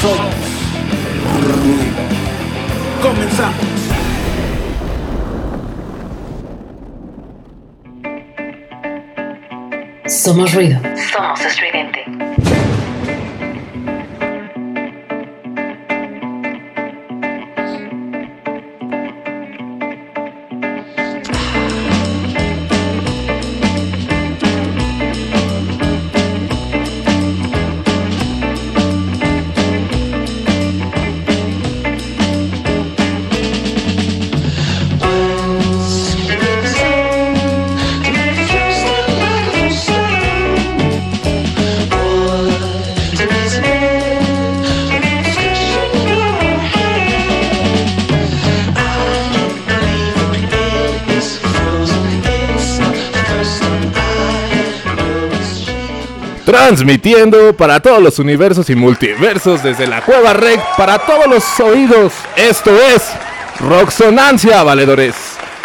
Somos ruido. Comenzamos. Somos ruido. Somos estridente. Transmitiendo para todos los universos y multiversos desde la Cueva Rec para todos los oídos. Esto es Roxonancia, valedores.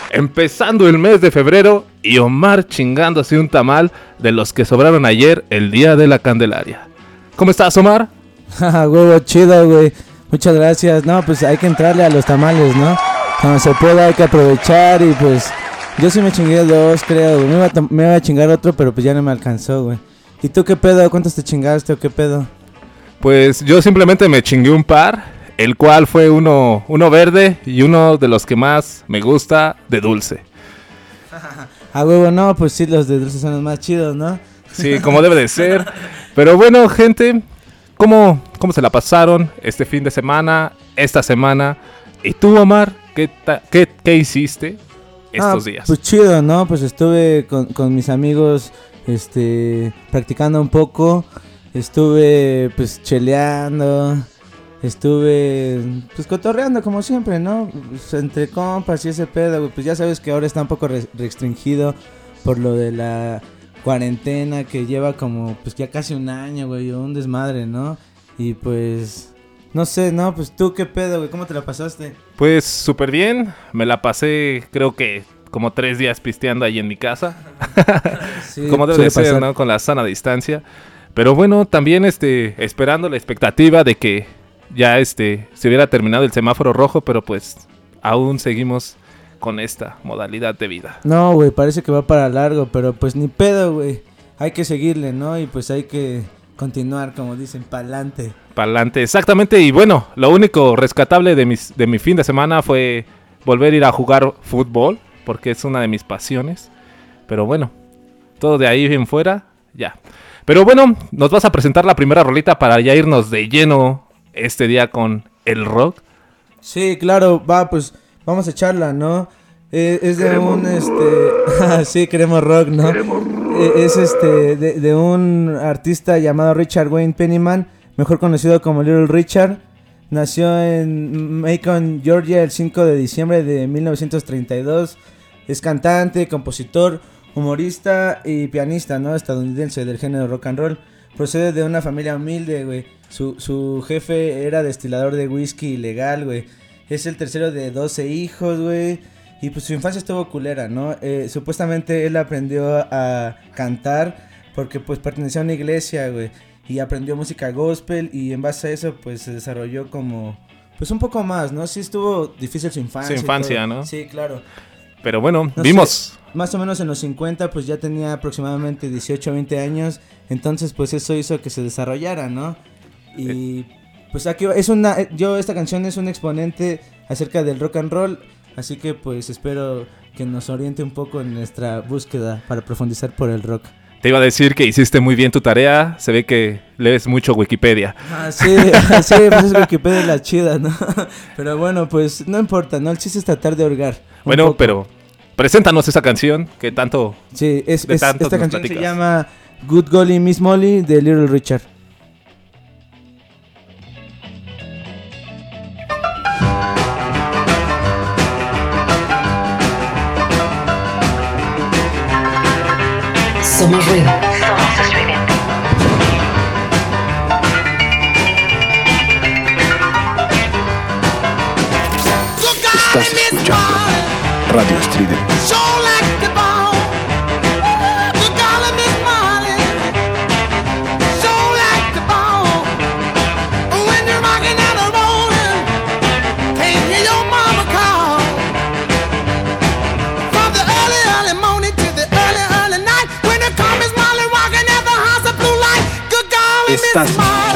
Empezando el mes de febrero y Omar chingándose un tamal de los que sobraron ayer el día de la Candelaria. ¿Cómo estás, Omar? Jaja, huevo chido, güey. Muchas gracias. No, pues hay que entrarle a los tamales, ¿no? Cuando se pueda hay que aprovechar y pues yo sí me chingué dos, creo. Me iba, me iba a chingar otro, pero pues ya no me alcanzó, güey. ¿Y tú qué pedo? ¿Cuántos te chingaste o qué pedo? Pues yo simplemente me chingué un par, el cual fue uno, uno verde y uno de los que más me gusta de dulce. Ah, huevo, no, pues sí, los de dulces son los más chidos, ¿no? Sí, como debe de ser. Pero bueno, gente, ¿cómo, ¿cómo se la pasaron este fin de semana, esta semana? ¿Y tú, Omar, qué, ta- qué, qué hiciste estos Ah, días? Pues chido, ¿no? Pues estuve con, con mis amigos, este, practicando un poco. Estuve, pues, cheleando. Estuve, pues, cotorreando como siempre, ¿no? Pues, entre compas y ese pedo. Pues ya sabes que ahora está un poco re- restringido por lo de la cuarentena que lleva como, pues, ya casi un año, güey. Un desmadre, ¿no? Y pues, no sé, ¿no? Pues tú qué pedo, güey. ¿Cómo te la pasaste? Pues súper bien, me la pasé creo que como tres días pisteando ahí en mi casa. Sí, como debe ser, pasar. ¿no? Con la sana distancia. Pero bueno, también este, esperando la expectativa de que ya este, se hubiera terminado el semáforo rojo, pero pues aún seguimos con esta modalidad de vida. No, güey, parece que va para largo, pero pues ni pedo, güey. Hay que seguirle, ¿no? Y pues hay que continuar, como dicen, pa'lante. Para adelante, exactamente. Y bueno, lo único rescatable de, mis, de mi fin de semana fue volver a ir a jugar fútbol, porque es una de mis pasiones. Pero bueno, todo de ahí en fuera, ya. Pero bueno, nos vas a presentar la primera rolita para ya irnos de lleno este día con el rock. Sí, claro, va, pues vamos a echarla, ¿no? Eh, es de un, este... sí, queremos rock, ¿no? Eh, es este, de, de un artista llamado Richard Wayne Pennyman, mejor conocido como Little Richard. Nació en Macon, Georgia, el 5 de diciembre de 1932. Es cantante, compositor, humorista y pianista, ¿no? Estadounidense del género rock and roll. Procede de una familia humilde, güey. Su, su jefe era destilador de whisky ilegal, güey. Es el tercero de 12 hijos, güey. Y pues su infancia estuvo culera, ¿no? Eh, supuestamente él aprendió a cantar porque pues pertenecía a una iglesia, güey. Y aprendió música gospel y en base a eso pues se desarrolló como... Pues un poco más, ¿no? Sí estuvo difícil su infancia. Su infancia. ¿no? Sí, claro. Pero bueno, No vimos. sé, más o menos en los 50 pues ya tenía aproximadamente 18 o 20 años. Entonces pues eso hizo que se desarrollara, ¿no? Y pues aquí es una... eh, Yo esta canción es un exponente acerca del rock and roll. Así que pues espero que nos oriente un poco en nuestra búsqueda para profundizar por el rock. Te iba a decir que hiciste muy bien tu tarea. Se ve que lees mucho Wikipedia. Ah, sí, sí, pues es Wikipedia la chida, ¿no? Pero bueno, pues no importa, ¿no? El chiste es tratar de orgar. Bueno, poco. pero preséntanos esa canción que tanto... Sí, es, De es- tantos esta canción se platicas. llama Good Golly Miss Molly de Little Richard. Somos ruido. Radio Estridente. Estás escuchando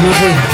Somos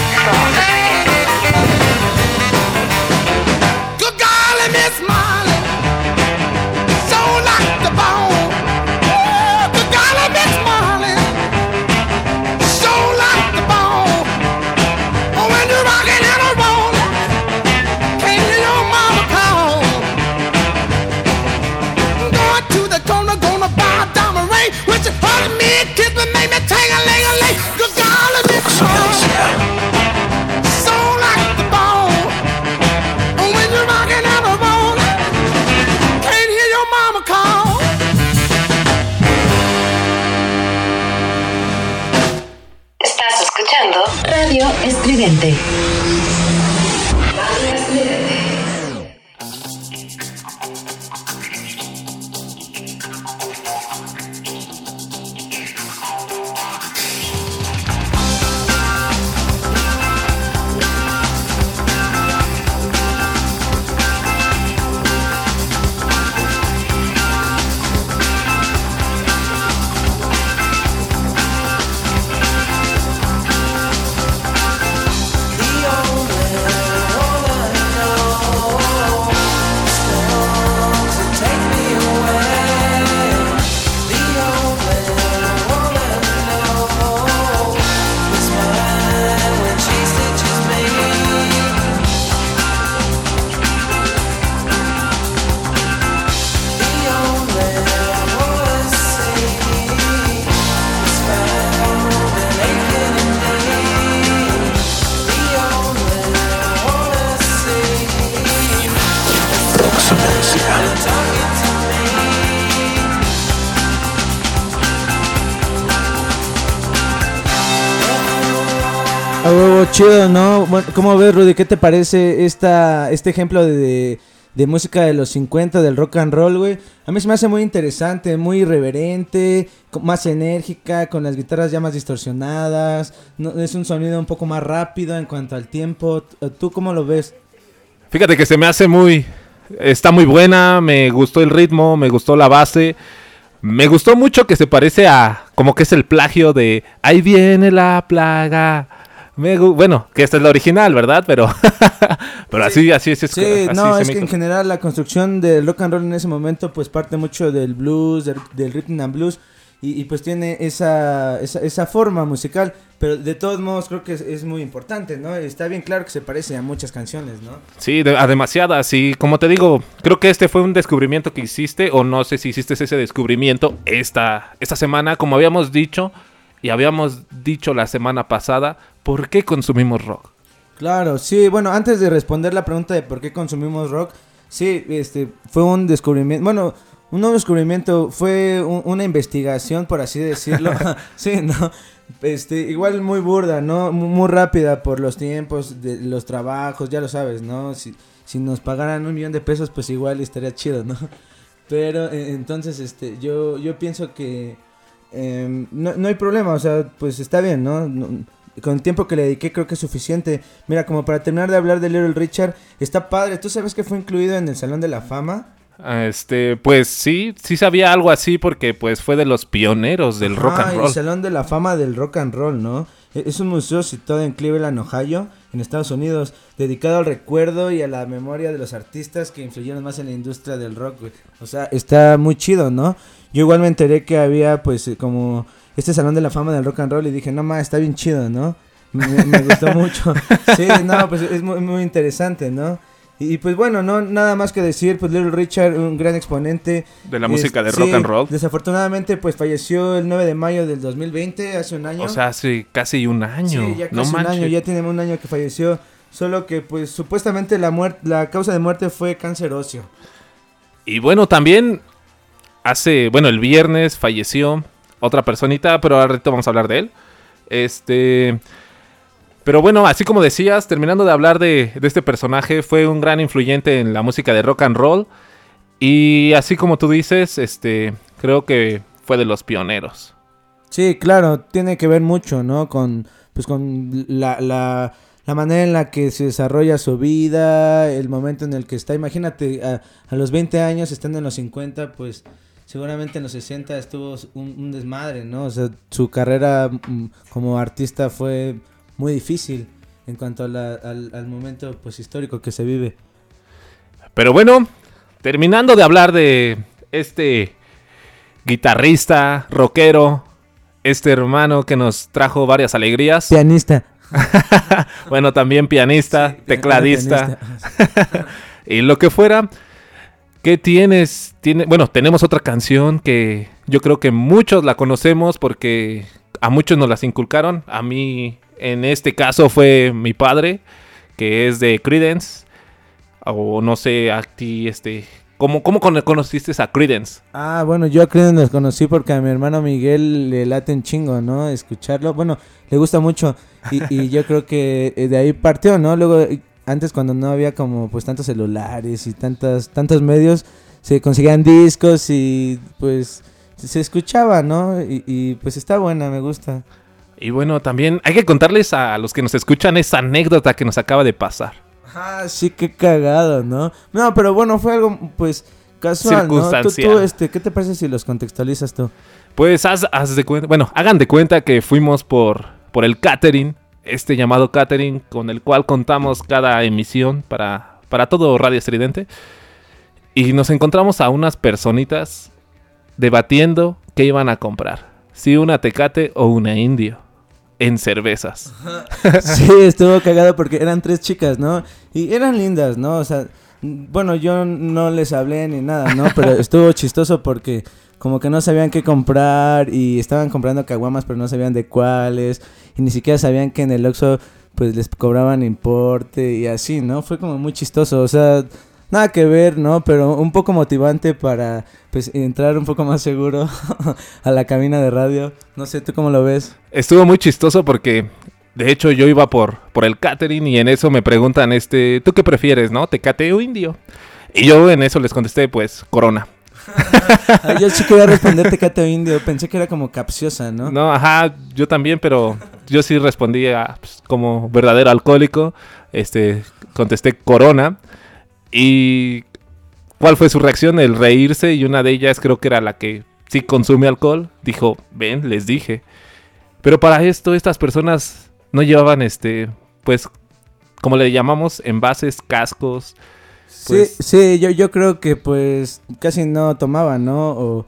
chido, ¿no? Bueno, ¿Cómo ves, Rudy? ¿Qué te parece esta, este ejemplo de, de música de los 50, del rock and roll, güey? A mí se me hace muy interesante, muy irreverente, más enérgica, con las guitarras ya más distorsionadas. Es un sonido un poco más rápido en cuanto al tiempo. T- ¿Tú cómo lo ves? Fíjate que se me hace muy... Está muy buena, me gustó el ritmo, me gustó la base. Me gustó mucho que se parece a... Como que es el plagio de... Ahí viene la plaga. Me bueno, que esta es la original, ¿verdad? Pero... pero así, así es. Sí, así no, es que en general la construcción del rock and roll en ese momento pues parte mucho del blues, del, del rhythm and blues y, y, pues tiene esa, esa, esa forma musical, pero de todos modos creo que es, es muy importante, ¿no? Está bien claro que se parece a muchas canciones, ¿no? Sí, de- a demasiadas. Y como te digo, creo que este fue un descubrimiento que hiciste, o no sé si hiciste ese descubrimiento esta, esta semana, como habíamos dicho, y habíamos dicho la semana pasada, ¿por qué consumimos rock? Claro, sí, bueno, antes de responder la pregunta de por qué consumimos rock, sí, este, fue un descubrimiento, bueno, un nuevo descubrimiento, fue un- una investigación, por así decirlo, sí, ¿no? Este, igual muy burda, ¿no? Mu- Muy, rápida por los tiempos de los trabajos, ya lo sabes, ¿no? Si, si nos pagaran un millón de pesos, pues igual estaría chido, ¿no? Pero eh, entonces, este, yo, yo pienso que, em, no, no hay problema, o sea, pues está bien, ¿no? No- Con el tiempo que le dediqué creo que es suficiente. Mira, como para terminar de hablar de Little Richard, está padre. ¿Tú sabes que fue incluido en el Salón de la Fama? Este, pues sí, sí sabía algo así porque pues fue de los pioneros del rock Ah, and el roll. Salón de la Fama del Rock and Roll, ¿no? E- Es un museo situado en Cleveland, Ohio, en Estados Unidos, dedicado al recuerdo y a la memoria de los artistas que influyeron más en la industria del rock. O sea, está muy chido, ¿no? Yo igual me enteré que había, pues, eh, como este Salón de la Fama del Rock and Roll y dije, no, ma, está bien chido, ¿no? Me, me gustó mucho. Sí, no, pues es muy, muy interesante, ¿no? Y, y, pues bueno, no nada más que decir, pues Little Richard, un gran exponente De la música de sí, rock and roll. Desafortunadamente, pues falleció el 9 de mayo del 2020, hace un año. O sea, hace casi un año. Sí, ya no casi un manches. año, ya tiene un año que falleció. Solo que, pues, supuestamente la muerte, la causa de muerte fue cáncer óseo. Y bueno, también hace, bueno, el viernes falleció otra personita, pero ahorita vamos a hablar de él. Este, pero bueno, así como decías, terminando de hablar de, este personaje, fue un gran influyente en la música de rock and roll. Y así como tú dices, este, creo que fue de los pioneros. Sí, claro, tiene que ver mucho, ¿no? Con, pues, con la, la, la manera en la que se desarrolla su vida, el momento en el que está. Imagínate, a los 20 años, estando en los 50, pues seguramente en los 60 estuvo un, un desmadre, ¿no? O sea, su carrera mm, como artista fue muy difícil en cuanto a la- al, al momento pues histórico que se vive. Pero bueno, terminando de hablar de este guitarrista, rockero, este hermano que nos trajo varias alegrías. Pianista. bueno, también pianista, Sí, tecladista pianista. y lo que fuera. ¿Qué tienes? Tiene, bueno, tenemos otra canción que yo creo que muchos la conocemos porque a muchos nos las inculcaron. A mí, en este caso, fue mi padre, que es de Credence. O no sé, a ti, este. ¿Cómo, cómo cono- conociste a Credence? Ah, bueno, yo a Creedence los conocí porque a mi hermano Miguel le late un chingo, ¿no? Escucharlo. Bueno, le gusta mucho. Y, y yo creo que eh, de ahí partió, ¿no? Luego, antes cuando no había como pues tantos celulares y tantas, tantos medios, se conseguían discos y pues se escuchaba, ¿no? Y, y, pues está buena, me gusta. Y bueno, también hay que contarles a los que nos escuchan esa anécdota que nos acaba de pasar. Ah, sí, qué cagado, ¿no? No, pero bueno, fue algo pues casual, ¿no? Tú, tú, este, ¿qué te parece si los contextualizas tú? Pues haz, haz de cuenta, bueno, hagan de cuenta que fuimos por, por el catering, este llamado catering con el cual contamos cada emisión para, para todo Radio Estridente. Y nos encontramos a unas personitas debatiendo qué iban a comprar. Si una tecate o una indio. En cervezas. Sí, estuvo cagado porque eran tres chicas, ¿no? Y eran lindas, ¿no? O sea, bueno, yo no les hablé ni nada, ¿no? Pero estuvo chistoso porque como que no sabían qué comprar y estaban comprando caguamas pero no sabían de cuáles y ni siquiera sabían que en el Oxxo pues les cobraban importe y así, ¿no? Fue como muy chistoso, o sea, nada que ver, ¿no? Pero un poco motivante para pues entrar un poco más seguro a la cabina de radio. No sé, ¿tú cómo lo ves? Estuvo muy chistoso porque, de hecho, yo iba por, por el catering y en eso me preguntan, este, ¿tú qué prefieres, no? ¿Tecate o indio? Y yo en eso les contesté, pues, corona. Yo sí quería responder Tecate Indio, pensé que era como capciosa, ¿no? No, ajá, yo también, pero yo sí respondí a, pues, como verdadero alcohólico. Este, contesté Corona. ¿Y cuál fue su reacción? El reírse y una de ellas creo que era la que sí consume alcohol. Dijo, ven, les dije. Pero para esto estas personas no llevaban, este, pues, como le llamamos, envases, cascos. Pues- sí, sí, yo, yo creo que pues casi no tomaba, ¿no? O,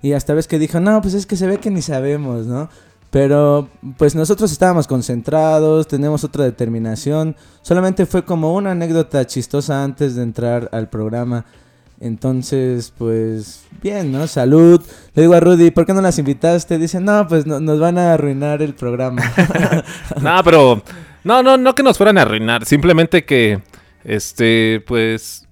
y hasta vez que dijo, no, pues es que se ve que ni sabemos, ¿no? Pero pues nosotros estábamos concentrados, tenemos otra determinación. Solamente fue como una anécdota chistosa antes de entrar al programa. Entonces, pues, bien, ¿no? Salud. Le digo a Rudy, ¿por qué no las invitaste? Dice, no, pues no- nos van a arruinar el programa. No, pero. No, no, no que nos fueran a arruinar. Simplemente que. Este, pues.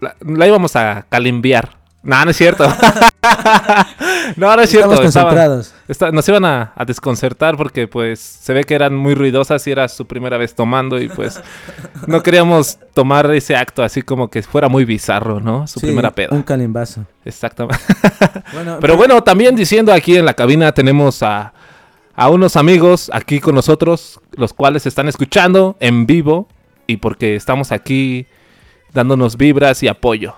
La, la íbamos a calimbiar. No, no es cierto. no, no es cierto. Estamos estaban- concentrados. esta- nos iban a, a desconcertar porque pues se ve que eran muy ruidosas y era su primera vez tomando y pues no queríamos tomar ese acto así como que fuera muy bizarro, ¿no? Su Sí, primera peda. Un calimbazo. Exactamente. Bueno, Pero bueno, también diciendo aquí en la cabina tenemos a, a unos amigos aquí con nosotros, los cuales están escuchando en vivo y porque estamos aquí dándonos vibras y apoyo.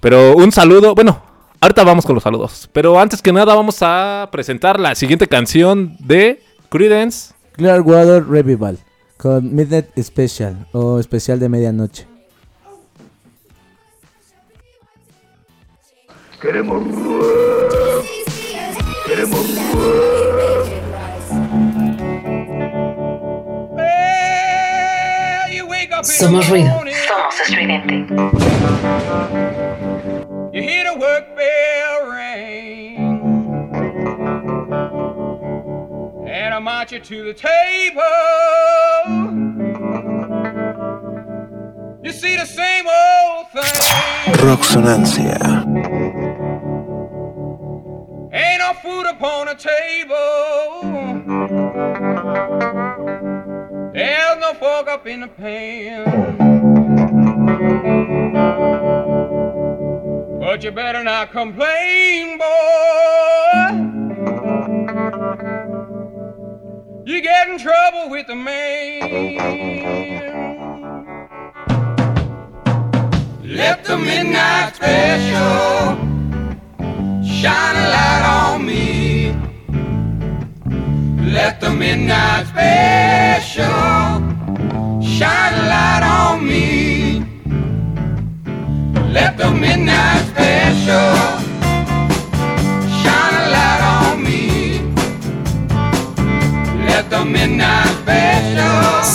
Pero un saludo, bueno, ahorita vamos con los saludos. Pero antes que nada vamos a presentar la siguiente canción de Credence. Clearwater Revival con Midnight Special o especial de medianoche. You wake up in Somos ruido. Somos estridente. You hear the work bell ring. And I march you to the table. You see the same old thing. Roxonancia. Ain't no food upon the table. There's no fork up in the pan. But you better not complain, boy. You get in trouble with the man. Let the midnight special shine a light on me. Let the midnight special shine a light on me. Let the midnight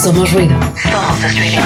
Somos ruido. Somos estridente.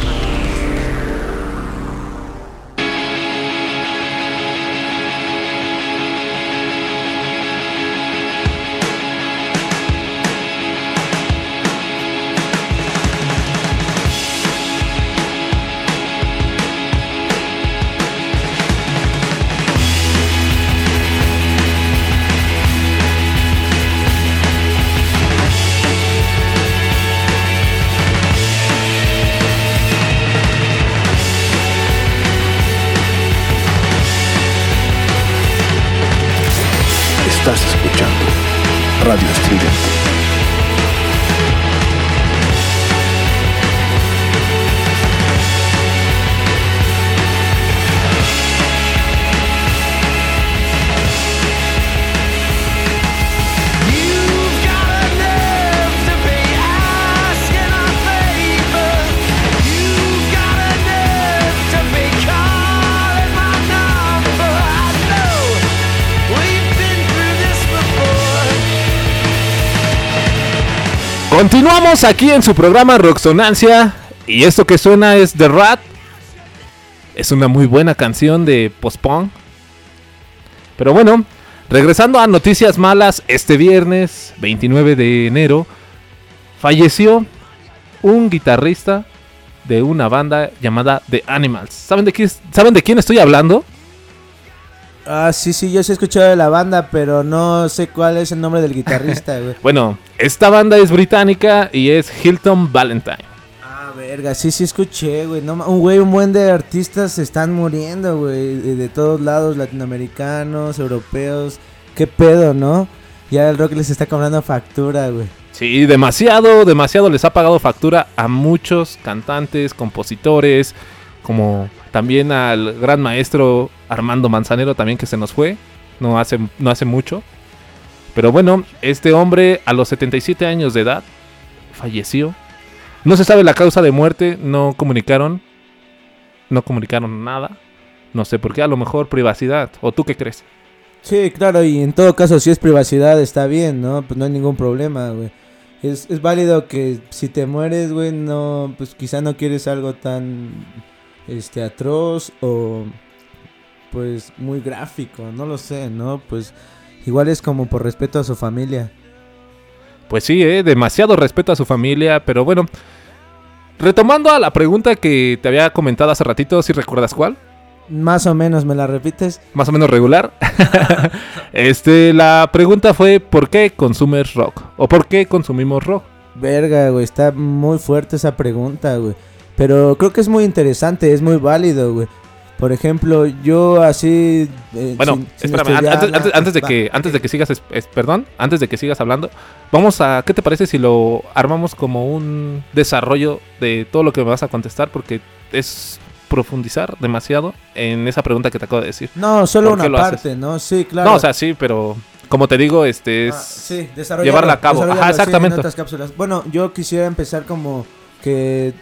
Continuamos aquí en su programa Roxonancia. Y esto que suena es The Rat. Es una muy buena canción de post-punk. Pero bueno, regresando a noticias malas, este viernes 29 de enero falleció un guitarrista de una banda llamada The Animals. ¿Saben de, quién, ¿saben de quién estoy hablando? Ah, sí, sí, yo sí he escuchado de la banda, pero no sé cuál es el nombre del guitarrista, güey. Bueno, esta banda es británica y es Hilton Valentine. Ah, verga, sí, sí escuché, güey. No, un güey, un buen de artistas se están muriendo, güey. De, de todos lados, latinoamericanos, europeos. Qué pedo, ¿no? Ya el rock les está cobrando factura, güey. Sí, demasiado, demasiado les ha pagado factura a muchos cantantes, compositores, como también al gran maestro Armando Manzanero también que se nos fue, no hace, no hace mucho. Pero bueno, este hombre a los 77 años de edad falleció. No se sabe la causa de muerte, no comunicaron, no comunicaron nada. No sé por qué, a lo mejor privacidad. ¿O tú qué crees? Sí, claro, y en todo caso, si es privacidad, está bien, ¿no? Pues no hay ningún problema, güey. Es, es válido que si te mueres, güey, no, pues quizá no quieres algo tan, este, atroz o, pues, muy gráfico, no lo sé, ¿no? Pues igual es como por respeto a su familia. Pues sí, eh, demasiado respeto a su familia, pero bueno. Retomando a la pregunta que te había comentado hace ratito, si recuerdas cuál, Más o menos, ¿me la repites? más o menos regular. este, la pregunta fue ¿por qué consumes rock? ¿O por qué consumimos rock? Verga, güey, está muy fuerte esa pregunta, güey. Pero creo que es muy interesante, es muy válido, güey. Por ejemplo, yo así... eh, Bueno, sin- sin espérame, an- antes, antes- antes de que antes de que sigas, es- es- perdón, antes de que sigas hablando, vamos a ¿qué te parece si lo armamos como un desarrollo de todo lo que me vas a contestar porque es profundizar demasiado en esa pregunta que te acabo de decir. No, solo ¿Por qué una haces? parte, ¿no? Sí, claro. No, o sea, sí, pero como te digo, este es Ah, sí, llevarla a cabo. Ajá, sí, exactamente. en otras cápsulas. Bueno, yo quisiera empezar como que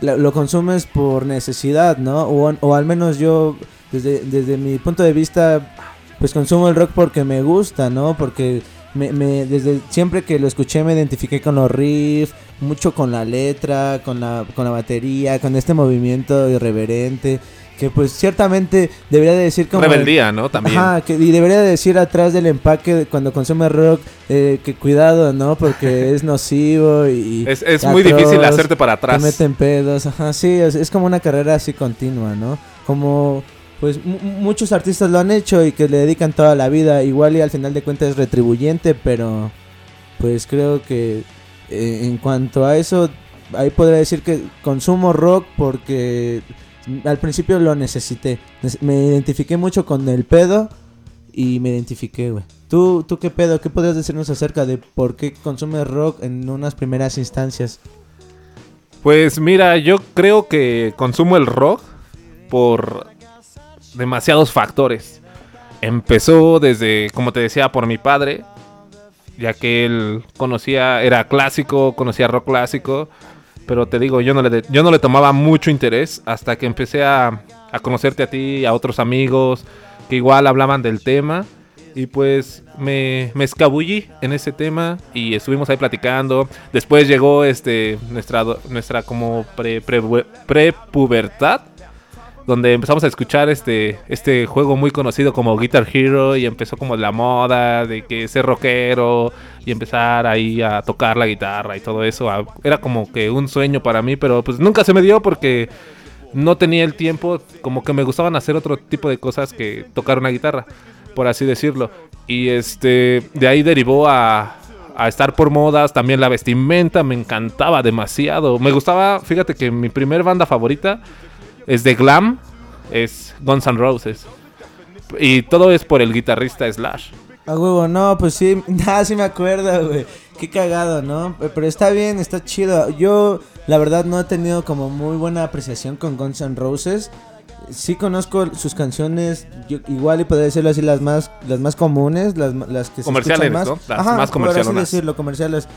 lo consumes por necesidad, ¿no? O, al menos yo, desde, desde mi punto de vista, pues consumo el rock porque me gusta, ¿no? Porque me, me- desde siempre que lo escuché me identifiqué con los riffs, mucho con la letra, con la, con la batería, con este movimiento irreverente. Que pues ciertamente debería de decir como... rebeldía, ¿no? También. Ajá, que, y debería de decir atrás del empaque cuando consume rock eh, que cuidado, ¿no? Porque es nocivo y... es es muy difícil hacerte para Te atrás. meten pedos, ajá, sí, es, es como una carrera así continua, ¿no? Como, pues mu- muchos artistas lo han hecho y que le dedican toda la vida, igual y al final de cuentas es retribuyente, pero pues creo que eh, en cuanto a eso, ahí podría decir que consumo rock porque al principio lo necesité. Nece- Me identifiqué mucho con el pedo y me identifiqué, güey. ¿Tú, ¿Tú qué pedo? ¿Qué podrías decirnos acerca de por qué consumes rock en unas primeras instancias? Pues mira, yo creo que consumo el rock por demasiados factores. Empezó desde, como te decía, por mi padre, ya que él conocía, era clásico, conocía rock clásico, pero te digo, yo no le, yo no le tomaba mucho interés hasta que empecé a, a conocerte a ti, a otros amigos que igual hablaban del tema. Y pues me, me escabullí en ese tema y estuvimos ahí platicando. Después llegó este nuestra, nuestra como pre, pre, prepubertad donde empezamos a escuchar este, este juego muy conocido como Guitar Hero y empezó como la moda de que ser rockero y empezar ahí a tocar la guitarra y todo eso. a- Era como que un sueño para mí, pero pues nunca se me dio porque no tenía el tiempo, como que me gustaban hacer otro tipo de cosas que tocar una guitarra, por así decirlo. Y este, de ahí derivó a, a estar por modas, también la vestimenta me encantaba demasiado. Me gustaba, fíjate que mi primer banda favorita es de glam, es Guns N' Roses. Y todo es por el guitarrista Slash. A huevo, no, pues sí, nada, sí me acuerdo, güey. Qué cagado, ¿no? Pe- Pero está bien, está chido. Yo, la verdad, no he tenido como muy buena apreciación con Guns N' Roses. Sí conozco sus canciones, yo, igual y podría decirlo así, las más, las más comunes, las, las que se Comerciales, escuchan más. ¿no? Las Ajá, más así decirlo, comerciales.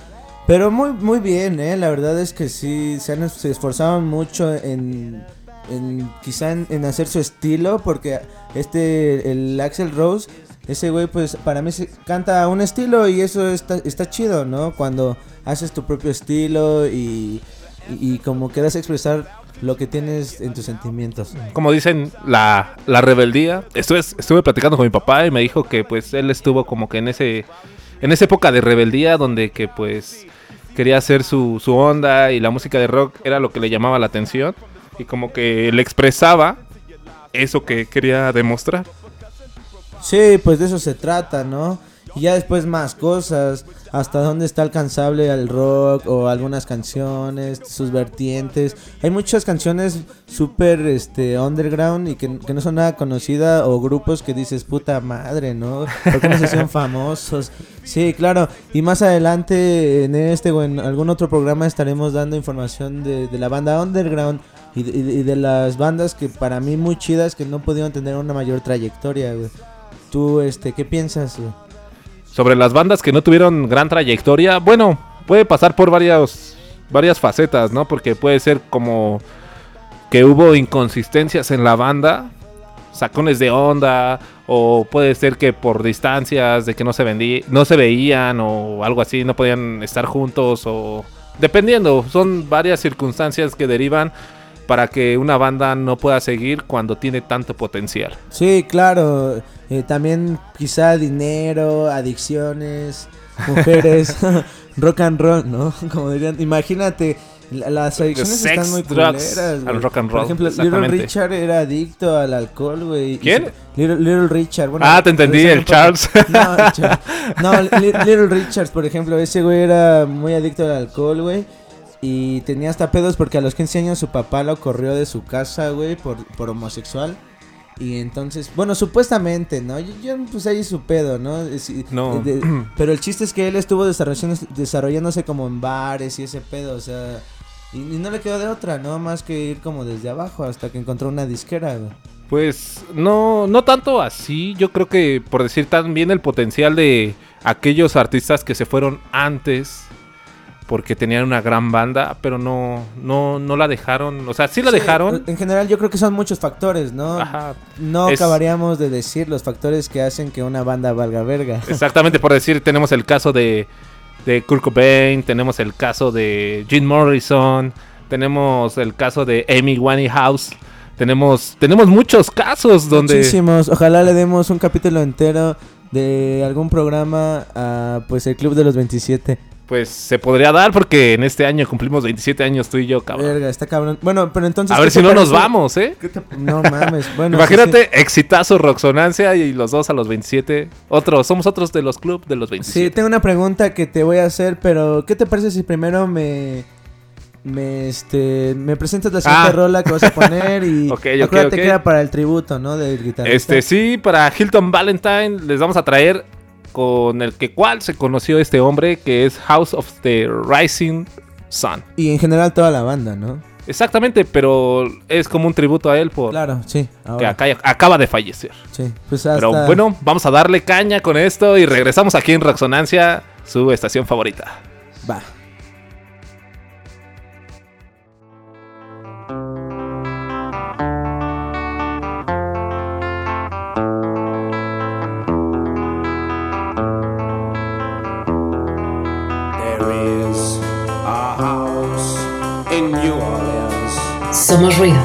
Pero muy, muy bien, ¿eh? La verdad es que sí, se, han, se esforzaron mucho en, en quizá en, hacer su estilo, porque este, el Axel Rose, ese güey, pues para mí se canta un estilo y eso está, está chido, ¿no? Cuando haces tu propio estilo y, y, y como quieras expresar lo que tienes en tus sentimientos. Como dicen, la, la rebeldía. Estuve, estuve platicando con mi papá y me dijo que pues él estuvo como que en ese en esa época de rebeldía donde que pues quería hacer su, su onda y la música de rock era lo que le llamaba la atención y como que le expresaba eso que quería demostrar. Sí, pues de eso se trata, ¿no? Y ya después más cosas, hasta dónde está alcanzable el rock o algunas canciones, sus vertientes. Hay muchas canciones súper este, underground y que, que no son nada conocidas o grupos que dices, puta madre, ¿no? ¿Por qué no se hicieron famosos? Sí, claro. Y más adelante en este o en algún otro programa estaremos dando información de, de la banda underground y de, y de- y de las bandas que para mí muy chidas que no pudieron tener una mayor trayectoria, güey. ¿Tú, este, qué piensas? güey? Sobre las bandas que no tuvieron gran trayectoria, bueno, puede pasar por varias, varias facetas, ¿no? Porque puede ser como que hubo inconsistencias en la banda, sacones de onda, o puede ser que por distancias de que no se vendí, no se veían o algo así, no podían estar juntos o dependiendo, son varias circunstancias que derivan para que una banda no pueda seguir cuando tiene tanto potencial. Sí, claro. Eh, también quizá dinero, adicciones, mujeres, rock and roll, ¿no? Como dirían, imagínate, la- las adicciones sex, están muy drugs, culeras, al rock and roll, Por ejemplo, Little. Richard era adicto al alcohol, güey. ¿Quién? Little, Little Richard. Bueno, Ah, te entendí, el Charles. No, el Charles. No, Li- Little Richards, por ejemplo, ese güey era muy adicto al alcohol, güey. Y tenía hasta pedos porque a los 15 años su papá lo corrió de su casa, güey, por, por homosexual. Y entonces, bueno, supuestamente, ¿no? Yo, yo, pues ahí su pedo, ¿no? Y- No. de- pero el chiste es que él estuvo desarrollándose, desarrollándose como en bares y ese pedo, o sea... Y, y no le quedó de otra, ¿no? Más que ir como desde abajo hasta que encontró una disquera, güey. Pues no, no tanto así. Yo creo que por decir también el potencial de aquellos artistas que se fueron antes porque tenían una gran banda, pero no, no, no la dejaron. O sea, sí la Sí, dejaron. En general yo creo que son muchos factores, ¿no? Ajá. No Es- acabaríamos de decir los factores que hacen que una banda valga verga. Exactamente, por decir, tenemos el caso de, de Kurt Cobain, tenemos el caso de Jim Morrison, tenemos el caso de Amy Winehouse. Tenemos, tenemos muchos casos donde... Muchísimos. Ojalá le demos un capítulo entero de algún programa a pues el Club de los 27. Pues se podría dar porque en este año cumplimos 27 años tú y yo, cabrón. Verga, está cabrón. Bueno, pero entonces... A ver ¿qué si no nos vamos, ¿eh? ¿Qué te- No mames, bueno. sí, Imagínate, exitazo Roxonancia y los dos a los 27. Otros, somos otros de los club de los Sí. 27. Sí, tengo una pregunta que te voy a hacer, pero ¿qué te parece si primero me... Me, este, me presentas la siguiente Ah. rola que vas a poner y Ok, ok, acuérdate ok. que era para el tributo, ¿no? Del guitarrista. Este, sí, para Hilton Valentine les vamos a traer con el que cual se conoció este hombre, que es House of the Rising Sun. Y en general toda la banda, ¿no? Exactamente, pero es como un tributo a él por Claro, sí. que acá- acaba de fallecer. sí. Pues hasta... Pero bueno, vamos a darle caña con esto y regresamos aquí en Roxonancia, su estación favorita. Va. Somos ruido.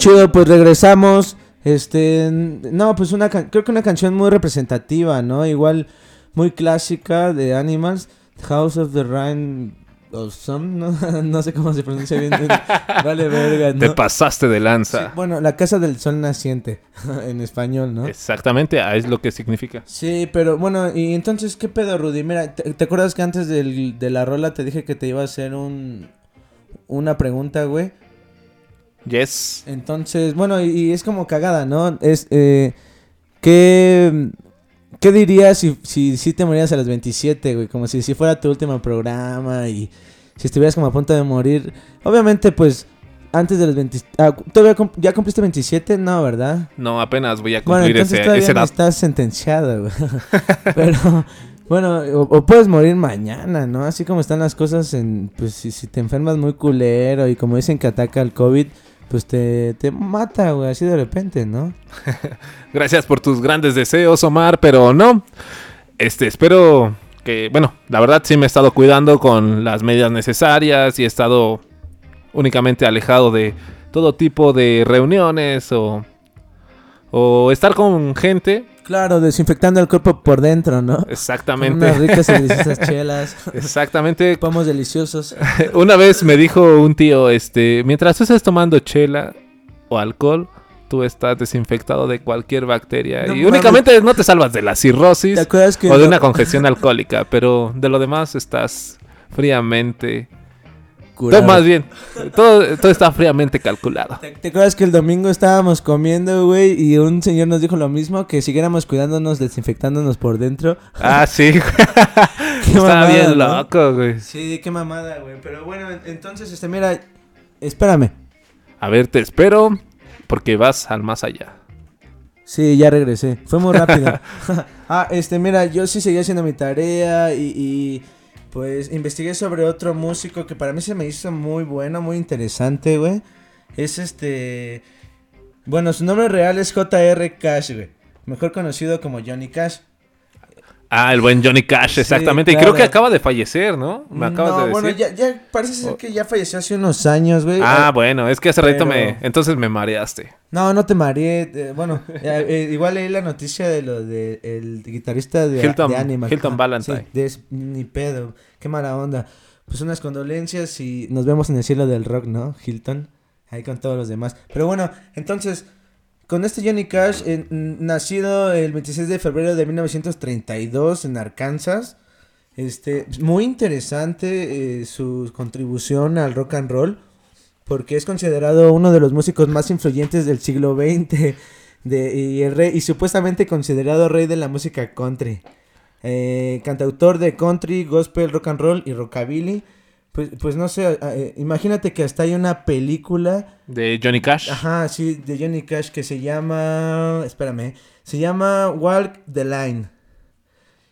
Chido, pues regresamos. Este, no, pues una, creo que una canción muy representativa, ¿no? Igual muy clásica de Animals, House of the Rain of Some, ¿no? no sé cómo se pronuncia bien. vale verga, Te ¿no? pasaste de Sí, lanza. bueno, la casa del sol naciente, en español, ¿no? Exactamente, ah, es lo que significa. Sí, pero bueno, y entonces, ¿qué pedo, Rudy? Mira, ¿te, te acuerdas que antes del- de la rola te dije que te iba a hacer un, una pregunta, güey? Yes. Entonces, bueno, y, es como cagada, ¿no? Es, eh, ¿qué, ¿Qué dirías si, si, si te morías a los 27, güey? Como si, si fuera tu último programa y si estuvieras como a punto de morir. Obviamente, pues, antes de los 20... ah, ¿todavía ¿Ya cumpliste 27? No, ¿verdad? No, apenas voy a Bueno, cumplir entonces ese, todavía no edad. estás sentenciado, güey. Pero, bueno, o, o puedes morir mañana, ¿no? Así como están las cosas, en, pues si, si te enfermas muy culero y como dicen que ataca el COVID, pues te, te mata, güey, así de repente, ¿no? Gracias por tus grandes deseos, Omar, pero no. Este, espero que, bueno, la verdad sí me he estado cuidando con las medidas necesarias y he estado únicamente alejado de todo tipo de reuniones o, o estar con gente. Claro, desinfectando el cuerpo por dentro, ¿no? Con unas Exactamente. ricas y deliciosas chelas, Exactamente. pomos deliciosos. Una vez me dijo un tío, este, mientras tú estés tomando chela o alcohol, tú estás desinfectado de cualquier bacteria. No y únicamente no te salvas de la cirrosis ¿Te acuerdas que o de una congestión alcohólica, pero de lo demás estás fríamente... curado? Todo más bien, todo, todo está fríamente calculado. ¿Te, te acuerdas que el domingo estábamos comiendo, güey, y un señor nos dijo lo mismo, que siguiéramos cuidándonos, desinfectándonos por dentro? Ah, sí. Mamada, bien ¿no? loco, güey. Sí, qué mamada, güey. Pero bueno, en- entonces, este, mira, espérame. A ver, te espero porque vas al más allá. Sí, ya regresé. Fue muy rápido. ah, este, mira, yo sí seguía haciendo mi tarea y, y, pues investigué sobre otro músico que para mí se me hizo muy bueno, muy interesante, güey. Es este... Bueno, su nombre real es J.R. Cash, güey. Mejor conocido como Johnny Cash. Ah, el buen Johnny Cash, Sí, exactamente. Y creo que acaba de fallecer, ¿no? Me acabas no, de decir. bueno, ya, ya parece ser que ya falleció hace unos años, güey. Ah, bueno, es que hace rato Pero- me... Entonces me mareaste. No, no te mareé. eh, bueno, eh, igual leí la noticia de lo de el guitarrista de, Hilton- de Animal. Hilton Valentine. Sí, de ni pedo. Qué mala onda. Pues unas condolencias y nos vemos en el cielo del rock, ¿no? Hilton. Ahí con todos los demás. Pero bueno, entonces, con este Johnny Cash, nacido el 26 de febrero de 1932 en Arkansas. Este, muy interesante eh, su contribución al rock and roll porque es considerado uno de los músicos más influyentes del siglo XX de, y, el rey, y supuestamente considerado rey de la música country. Eh, cantautor de country, gospel, rock and roll y rockabilly. Pues, pues no sé, eh, imagínate que hasta hay una película, De Johnny Cash. ajá, sí, de Johnny Cash que se llama, espérame, se llama Walk the Line.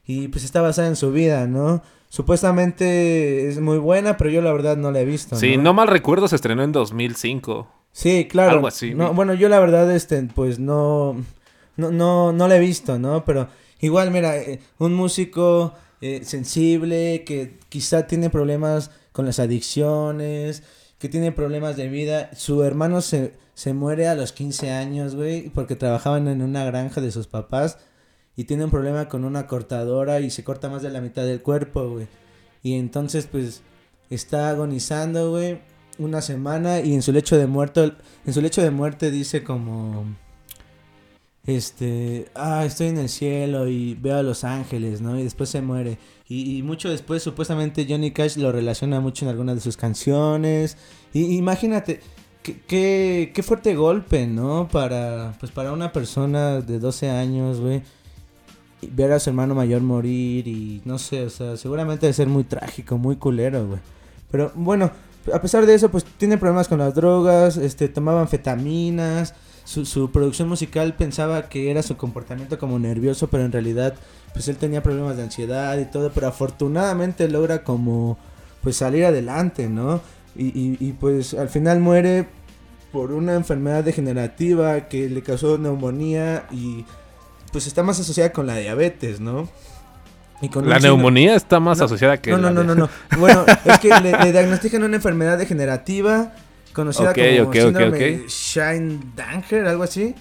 Y pues está basada en su vida, ¿no? Supuestamente es muy buena, pero yo la verdad no la he visto. Sí, no mal recuerdo, se estrenó en 2005. Sí, claro. Algo así, No, bueno, yo la verdad, este, pues no, no, no, no la he visto, ¿no? Pero igual, mira, eh, un músico eh, sensible que quizá tiene problemas con las adicciones, que tiene problemas de vida. Su hermano se, se muere a los 15 años, güey, porque trabajaban en una granja de sus papás y tiene un problema con una cortadora y se corta más de la mitad del cuerpo, güey. Y entonces, pues, está agonizando, güey, una semana y en su lecho de muerto, en su lecho de muerte dice como, este, ah, estoy en el cielo y veo a los ángeles, ¿no? Y después se muere. Y, mucho después, supuestamente, Johnny Cash lo relaciona mucho en algunas de sus canciones. Y imagínate, qué, qué, fuerte golpe, ¿no? Para, pues, para una persona de 12 años, güey ver a su hermano mayor morir y no sé, o sea, seguramente debe ser muy trágico, muy culero, güey. Pero bueno, a pesar de eso, pues tiene problemas con las drogas, este, tomaba anfetaminas, su, su producción musical pensaba que era su comportamiento como nervioso, pero en realidad, pues él tenía problemas de ansiedad y todo, pero afortunadamente logra como, pues salir adelante, ¿no? Y, y, y pues al final muere por una enfermedad degenerativa que le causó neumonía y pues está más asociada con la diabetes, ¿no? Y con La neumonía está más No, asociada que. no, la no, no, no, no. Bueno, es que le, le diagnostican una enfermedad degenerativa conocida como síndrome ok. Shine-Danger, algo así.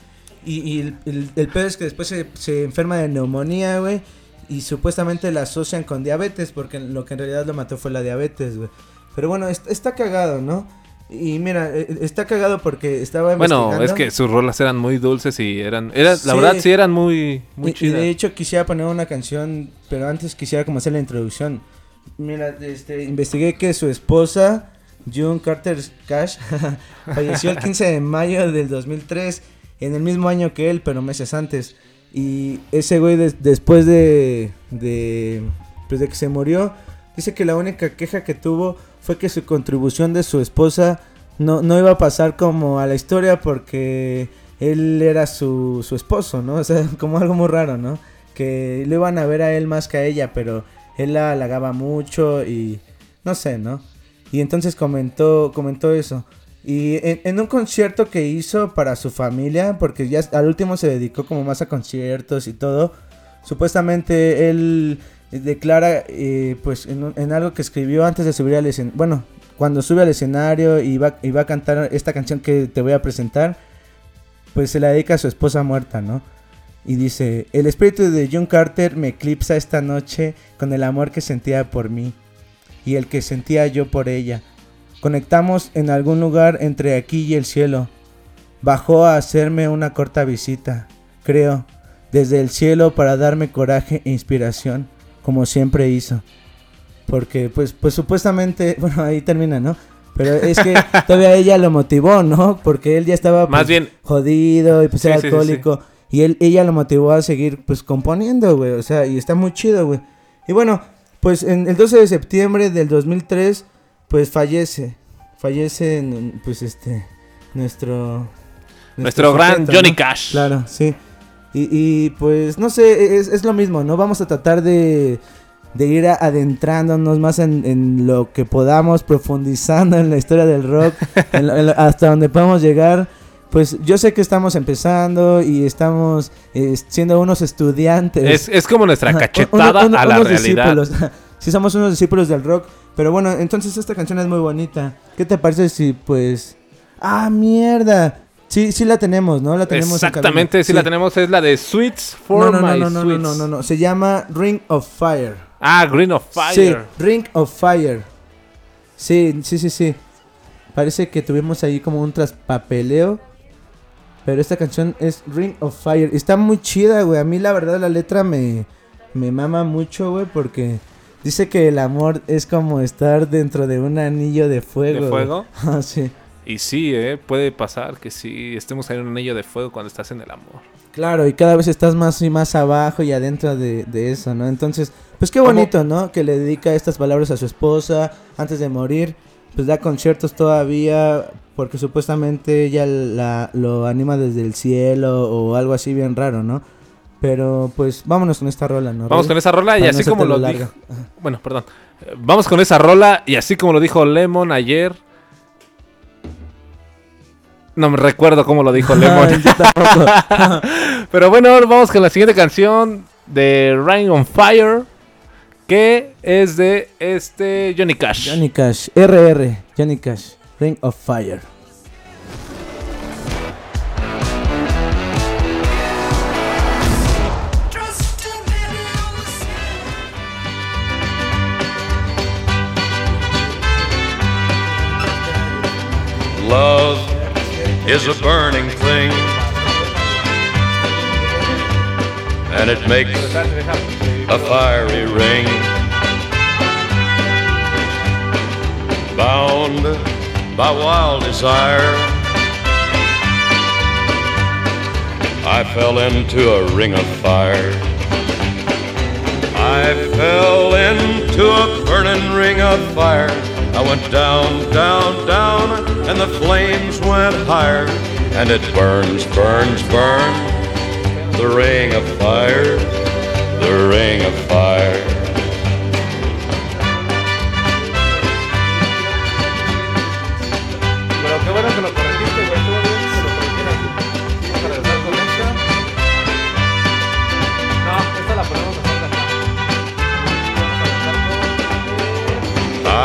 Y, y el, el- el pedo es que después se, se enferma de neumonía, güey. Y supuestamente la asocian con diabetes, porque lo que en realidad lo mató fue la diabetes, güey. Pero bueno, est- está cagado, ¿no? Y mira, eh, está cagado porque estaba Bueno, es que sus rolas eran muy dulces y eran. Era, La verdad, sí eran muy, muy Y- y, chidas. de hecho quisiera poner una canción, pero antes quisiera como hacer la introducción. Mira, este, investigué que su esposa, June Carter Cash, falleció el 15 de mayo del 2003, en el mismo año que él, pero meses antes. Y ese güey des- después de, de, pues de que se murió, dice que la única queja que tuvo fue que su contribución de su esposa no, no iba a pasar como a la historia porque él era su, su esposo, ¿no? O sea, como algo muy raro, ¿no? Que lo iban a ver a él más que a ella, pero él la halagaba mucho y no sé, ¿no? Y entonces comentó, comentó eso. Y en, un concierto que hizo para su familia, porque ya al último se dedicó como más a conciertos y todo, supuestamente él declara, eh, pues en algo que escribió antes de subir al escenario, bueno, cuando sube al escenario y va, y va a cantar esta canción que te voy a presentar, pues se la dedica a su esposa muerta, ¿no? Y dice, el espíritu de John Carter me eclipsa esta noche con el amor que sentía por mí y el que sentía yo por ella. Conectamos en algún lugar entre aquí y el cielo. Bajó a hacerme una corta visita, creo, desde el cielo para darme coraje e inspiración, como siempre hizo. Porque, pues, pues supuestamente, bueno, ahí termina, ¿no? Pero es que todavía ella lo motivó, ¿no? Porque él ya estaba Más pues, bien- jodido y pues Sí, era sí, sí, sí. alcohólico. Y él, ella lo motivó a seguir pues componiendo, güey. O sea, y está muy chido, güey. Y bueno, pues en el 12 de septiembre del 2003, pues fallece. Fallece, en, pues este, nuestro... Nuestro gran Johnny ¿no? Cash. Claro, sí. Y, y, pues no sé, es, es lo mismo, ¿no? Vamos a tratar de, de ir adentrándonos más en, en lo que podamos, profundizando en la historia del rock, en en hasta donde podamos llegar. Pues yo sé que estamos empezando y estamos eh, siendo unos estudiantes. Es, es como nuestra cachetada uno- uno- a la unos realidad. sí, somos unos discípulos del rock. Pero bueno, entonces esta canción es muy bonita. ¿Qué te parece si pues... Ah, mierda. Sí, sí la tenemos, ¿no? La tenemos en Exactamente, sí, la tenemos. Es la de Sweets for No, no, no, My no, no, no, Sweets. no, no, no. Se llama Ring of Fire. Ah, Green of Fire. Sí, Ring of Fire. Sí, sí, sí, sí. Parece que tuvimos ahí como un traspapeleo. Pero esta canción es Ring of Fire. Está muy chida, güey. A mí la verdad la letra me, me mama mucho, güey. Porque dice que el amor es como estar dentro de un anillo de fuego. ¿De fuego? Ah, sí. Y sí, eh, puede pasar que sí estemos ahí en un anillo de fuego cuando estás en el amor. Claro, y cada vez estás más y más abajo y adentro de, de eso, ¿no? Entonces, pues qué ¿Cómo? bonito, ¿no? Que le dedica estas palabras a su esposa antes de morir. Pues da conciertos todavía porque supuestamente ella la, lo anima desde el cielo o algo así bien raro, ¿no? Pero pues vámonos con esta rola, ¿no? Vamos con esa rola y Para no así como hacértelo lo dijo. Bueno, perdón. Vamos con esa rola y así como lo dijo Lemon ayer. No me recuerdo cómo lo dijo Lemon. Pero bueno, vamos con la siguiente canción de Rain on Fire. Que es de este Johnny Cash. Johnny Cash, RR, Johnny Cash, Ring of Fire. Love is a burning thing, and it makes a fiery ring. Bound by wild desire, I fell into a ring of fire. I fell into a burning ring of fire. I went down, down, down, and the flames went higher. And it burns, burns, burns. The ring of fire, the ring of fire.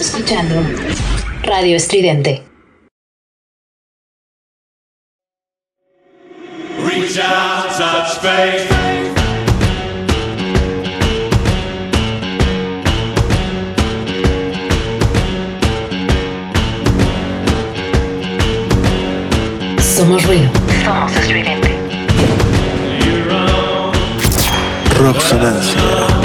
escuchando Radio Estridente. Reach out, touch space. Somos ruido. Somos estridente. Roxonancia. Jesus.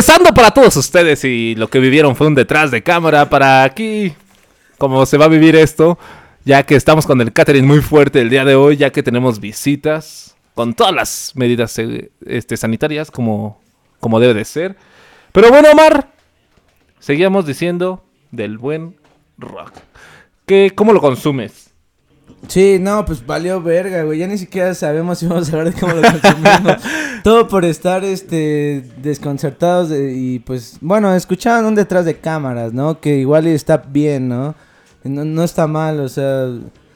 Regresando para todos ustedes y lo que vivieron fue un detrás de cámara para aquí, como se va a vivir esto, ya que estamos con el catering muy fuerte el día de hoy, ya que tenemos visitas con todas las medidas eh, este, sanitarias como, como debe de ser. Pero bueno, Omar, seguíamos diciendo del buen rock. ¿Qué, ¿Cómo lo consumes? Sí, no, pues valió verga, güey. Ya ni siquiera sabemos si vamos a hablar de cómo lo consumimos. Todo por estar, este, desconcertados de- y pues, bueno, escuchaban un detrás de cámaras, ¿no? Que igual está bien, ¿no? No, no está mal, o sea,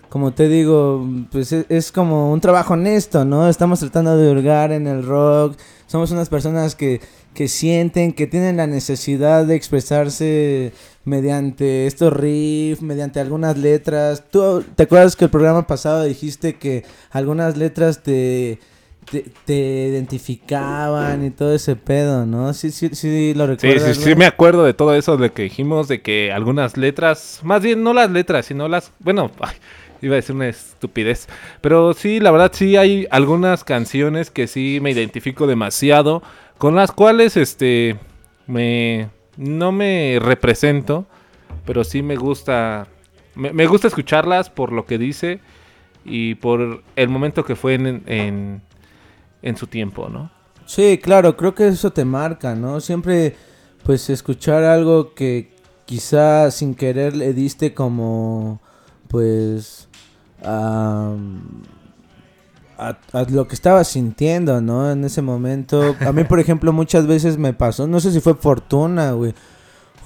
como te digo, pues es, es como un trabajo honesto, ¿no? Estamos tratando de hurgar en el rock. Somos unas personas que, que sienten, que tienen la necesidad de expresarse mediante estos riffs, mediante algunas letras. ¿Tú te acuerdas que el programa pasado dijiste que algunas letras te, te, te identificaban y todo ese pedo, ¿no? Sí, sí, sí, lo Sí, recuerdas. sí, sí güey? me acuerdo de todo eso, de que dijimos de que algunas letras, más bien no las letras, sino las, bueno, ay, iba a decir una estupidez, pero sí, la verdad sí hay algunas canciones que sí me identifico demasiado, con las cuales, este, me, no me represento, pero sí me gusta, me, me gusta escucharlas por lo que dice y por el momento que fue en, en, en su tiempo, ¿no? Sí, claro, creo que eso te marca, ¿no? Siempre, pues, escuchar algo que quizá sin querer le diste como, pues, a, lo que estaba sintiendo, ¿no? En ese momento. A mí, por ejemplo, muchas veces me pasó, no sé si fue fortuna, güey.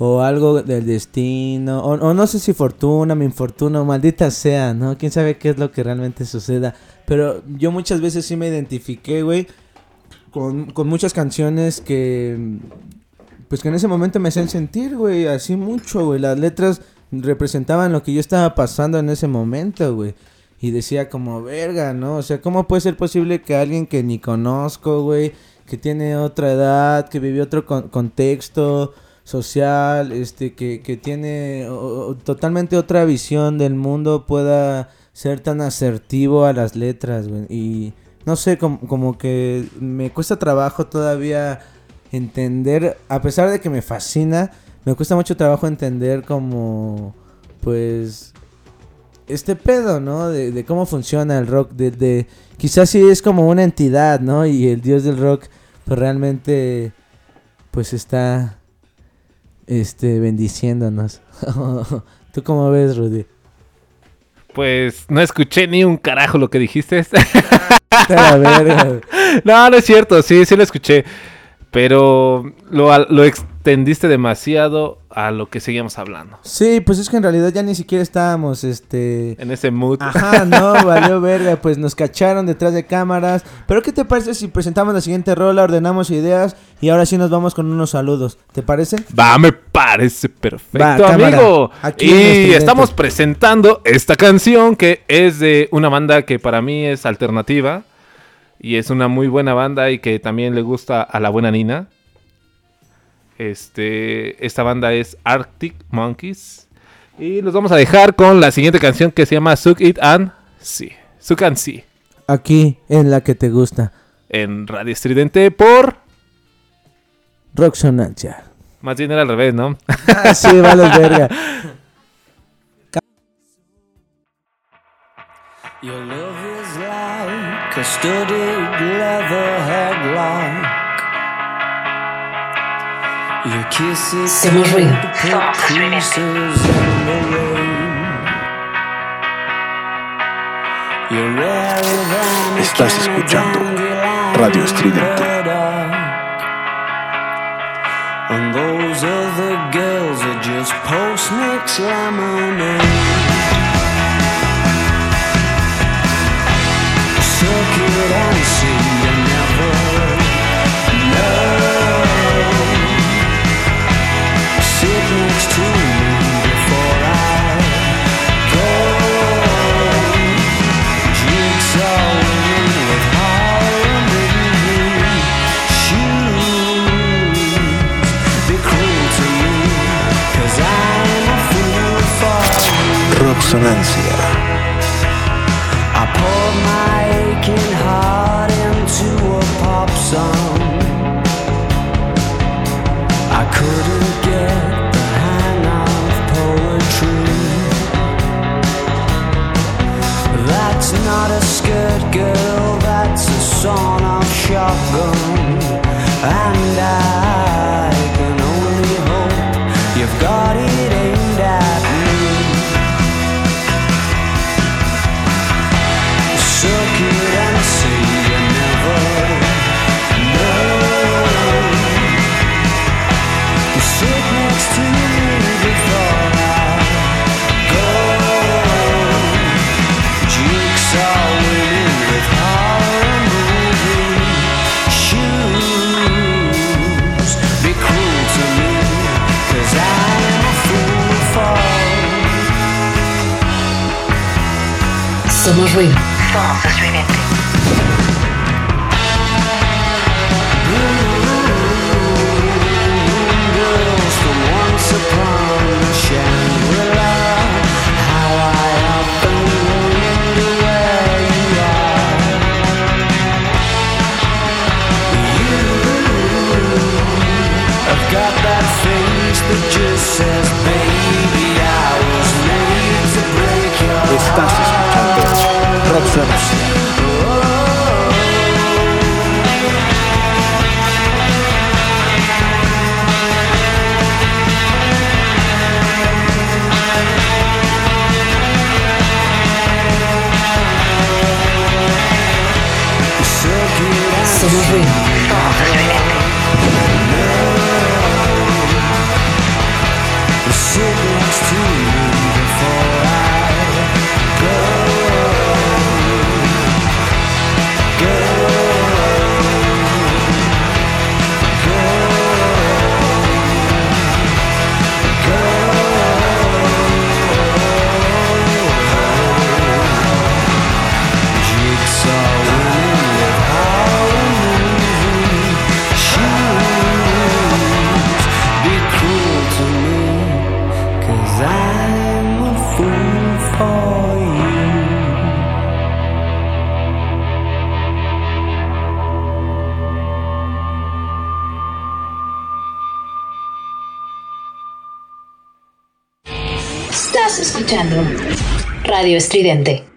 O algo del destino. O, no sé si fortuna, mi infortuna, maldita sea, ¿no? Quién sabe qué es lo que realmente suceda. Pero yo muchas veces sí me identifiqué, güey con, con muchas canciones que, pues que en ese momento me hacían sentir, güey, así mucho, güey. Las letras representaban lo que yo estaba pasando en ese momento, güey. Y decía como, verga, ¿no? O sea, ¿cómo puede ser posible que alguien que ni conozco, güey, que tiene otra edad, que vivió otro con- contexto social, este, que, que tiene totalmente otra visión del mundo pueda ser tan asertivo a las letras, güey? Y no sé, como, como que me cuesta trabajo todavía entender, a pesar de que me fascina, me cuesta mucho trabajo entender como, pues, este pedo, ¿no? De, de cómo funciona el rock, de, de, quizás sí es como una entidad, ¿no? Y el dios del rock, pues realmente, pues está, este, bendiciéndonos. ¿Tú cómo ves, Rudy? Pues no escuché ni un carajo lo que dijiste. No, no es cierto, sí, sí lo escuché. Pero lo, lo extendiste demasiado a lo que seguíamos hablando. Sí, pues es que en realidad ya ni siquiera estábamos, este... En ese mood. Ajá, no, valió verga, pues nos cacharon detrás de cámaras. Pero ¿qué te parece si presentamos la siguiente rola, ordenamos ideas y ahora sí nos vamos con unos saludos? ¿Te parece? Va, me parece perfecto, Va, cámara. amigo. Aquí y Estridente. estamos presentando esta canción que es de una banda que para mí es alternativa. Y es una muy buena banda y que también le gusta a la buena Nina. Este, esta banda es Arctic Monkeys. Y los vamos a dejar con la siguiente canción que se llama Suck It and See. Suck and See. Aquí, en la que te gusta. En Radio Estridente por... Roxonancia. Más bien era al revés, ¿no? Ah, sí, vale verga. Your love is like a studded leather. Than a Estás escuchando Radio Estridente. And those other girls are just lemonade. It and see Radio Estridente.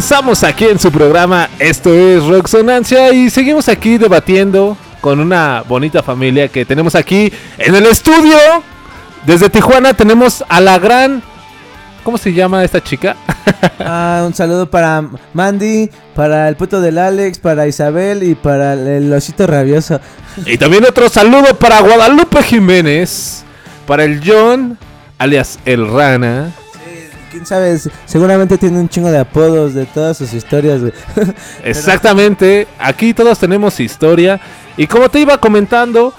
Regresamos aquí en su programa, esto es Roxonancia y seguimos aquí debatiendo con una bonita familia que tenemos aquí en el estudio. Desde Tijuana tenemos a la gran... ¿Cómo se llama esta chica? Ah, un saludo para Mandy, para el puto del Alex, para Isabel y para el, osito rabioso. y también otro saludo para Guadalupe Jiménez, para el John, alias el Rana. Quién sabe, seguramente tiene un chingo de apodos de todas sus historias. güey. Exactamente, aquí todos tenemos historia y como te iba comentando,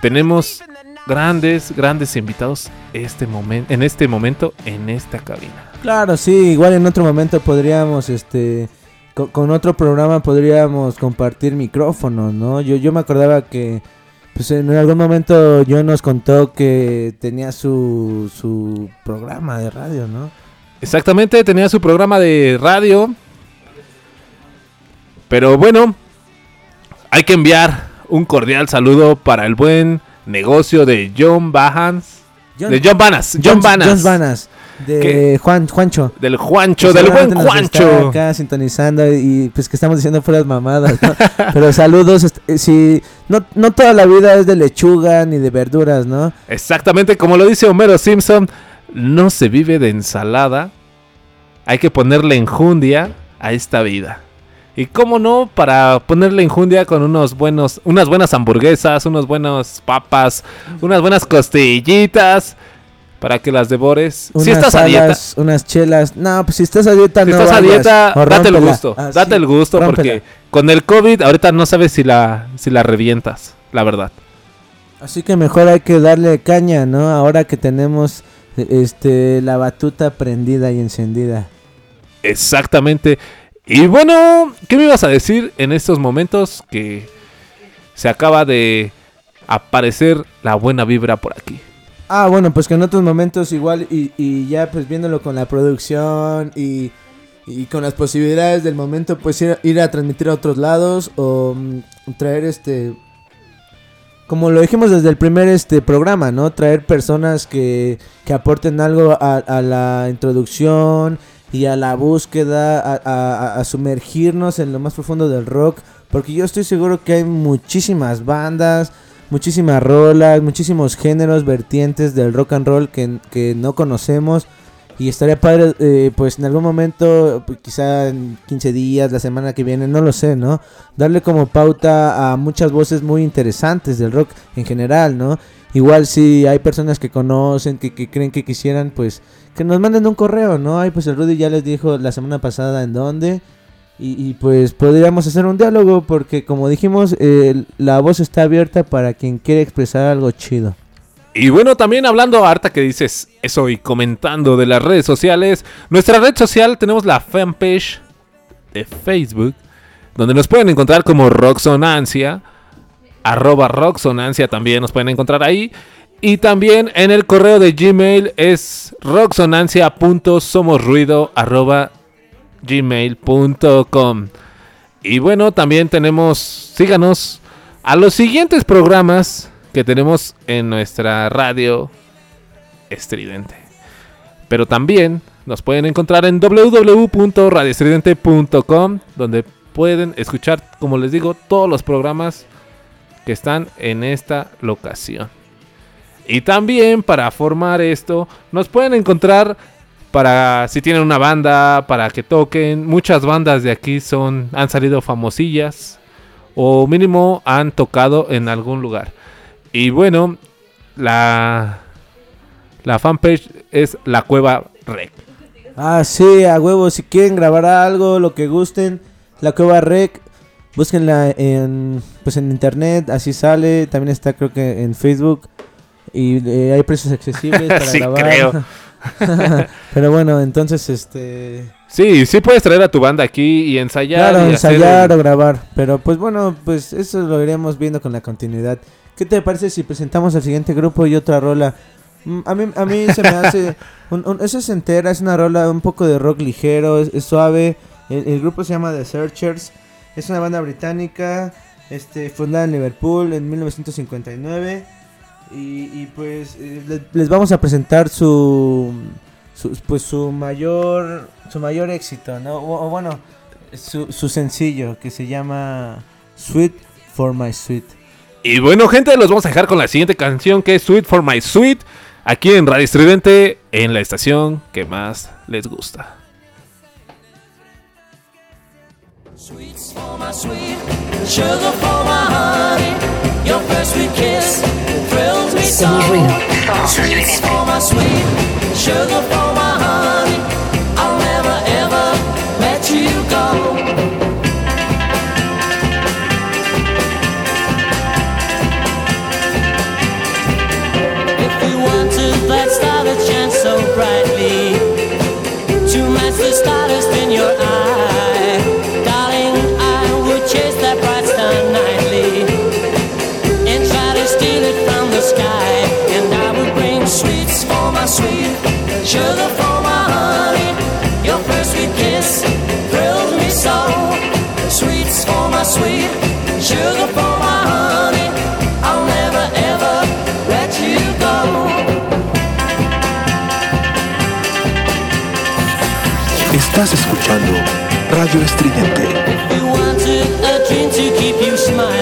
tenemos grandes, grandes invitados este momen- en este momento en esta cabina. Claro, sí, igual en otro momento podríamos, este, co- con, otro programa podríamos compartir micrófonos, ¿no? Yo, yo me acordaba que, pues en algún momento yo nos contó que tenía su, su programa de radio, ¿no? Exactamente, tenía su programa de radio. Pero bueno, hay que enviar un cordial saludo para el buen negocio de John Bahans. de John Banas, John, Banas. John Banas, de ¿Qué? Juan, Juancho. Del Juancho, del buen está Juancho. acá sintonizando y pues que estamos diciendo fueras mamadas, ¿no? Pero saludos, est- eh, si no, no toda la vida es de lechuga ni de verduras, ¿no? Exactamente, como lo dice Homero Simpson, no se vive de ensalada. Hay que ponerle enjundia a esta vida. Y cómo no, para ponerle enjundia con unos buenos, unas buenas hamburguesas, unos buenos papas, unas buenas costillitas, para que las devores. Unas si estás a dieta, unas chelas. No, pues si estás a dieta si no estás a dieta, date el gusto, Ah, date sí, el gusto rómpela. porque con el COVID ahorita no sabes si la, si la revientas, la verdad. Así que mejor hay que darle caña, ¿no? Ahora que tenemos este la batuta prendida y encendida. Exactamente. Y bueno, ¿qué me ibas a decir en estos momentos que se acaba de aparecer la buena vibra por aquí? Ah, bueno, pues que en otros momentos igual y, y ya pues viéndolo con la producción y, y con las posibilidades del momento pues ir, ir a transmitir a otros lados o mm, traer este como lo dijimos desde el primer este programa, ¿no? Traer personas que, que aporten algo a, la introducción y a la búsqueda, a sumergirnos en lo más profundo del rock, porque yo estoy seguro que hay muchísimas bandas, muchísimas rolas, muchísimos géneros, vertientes del rock and roll que, que no conocemos. Y estaría padre, eh, pues en algún momento, pues, quizá en 15 días, la semana que viene, no lo sé, ¿no? Darle como pauta a muchas voces muy interesantes del rock en general, ¿no? Igual si hay personas que conocen, que, que creen que quisieran, pues que nos manden un correo, ¿no? Ay, pues el Rudy ya les dijo la semana pasada en dónde. Y, pues podríamos hacer un diálogo porque como dijimos, la voz está abierta para quien quiere expresar algo chido. Y bueno, también hablando harta que dices eso y comentando de las redes sociales, nuestra red social tenemos la fanpage de Facebook, donde nos pueden encontrar como Roxonancia, arroba Roxonancia también nos pueden encontrar ahí. Y también en el correo de Gmail es roxonancia.somosruido arroba gmail.com. Y bueno, también tenemos, síganos a los siguientes programas que tenemos en nuestra radio estridente. Pero también nos pueden encontrar en www.radioestridente.com, donde pueden escuchar, como les digo, todos los programas que están en esta locación. Y también para formar esto, nos pueden encontrar para si tienen una banda, para que toquen. Muchas bandas de aquí son han salido famosillas o mínimo han tocado en algún lugar. Y bueno, la la fanpage es La Cueva Rec. Ah, sí, a huevo, si quieren grabar algo, lo que gusten, La Cueva Rec, búsquenla en pues en internet, así sale, también está creo que en Facebook y eh, hay precios accesibles para Sí, grabar. creo. Pero bueno, entonces este Sí, sí puedes traer a tu banda aquí y ensayar. Claro, y hacer ensayar un- o grabar. Pero pues bueno, pues eso lo iremos viendo con la continuidad. ¿Qué te parece si presentamos al siguiente grupo y otra rola? Mm, A mí, a mí se me hace... un, un- eso es entera, es una rola un poco de rock ligero, es, es suave. El, el grupo se llama The Searchers. Es una banda británica, este, fundada en Liverpool en 1959. Y, y, pues eh, le- les vamos a presentar su, su- pues su mayor su mayor éxito, ¿no? O, o bueno, su, su sencillo que se llama Sweet for My Sweet. Y bueno, gente, los vamos a dejar con la siguiente canción que es Sweet for My Sweet. Aquí en Radio Estridente, en la estación que más les gusta. Sweets for my sweet, sugar for my honey. Your first sweet kiss thrills me so. Somos ruido. Sweets for my sweet, sugar for my honey. Sky. And I would bring sweets for my sweet, sugar for my honey. Your first sweet kiss thrills me so. Sweets for my sweet, sugar for my honey. I'll never ever let you go. Estás escuchando Radio Estridente. You wanted a dream to keep you smiling.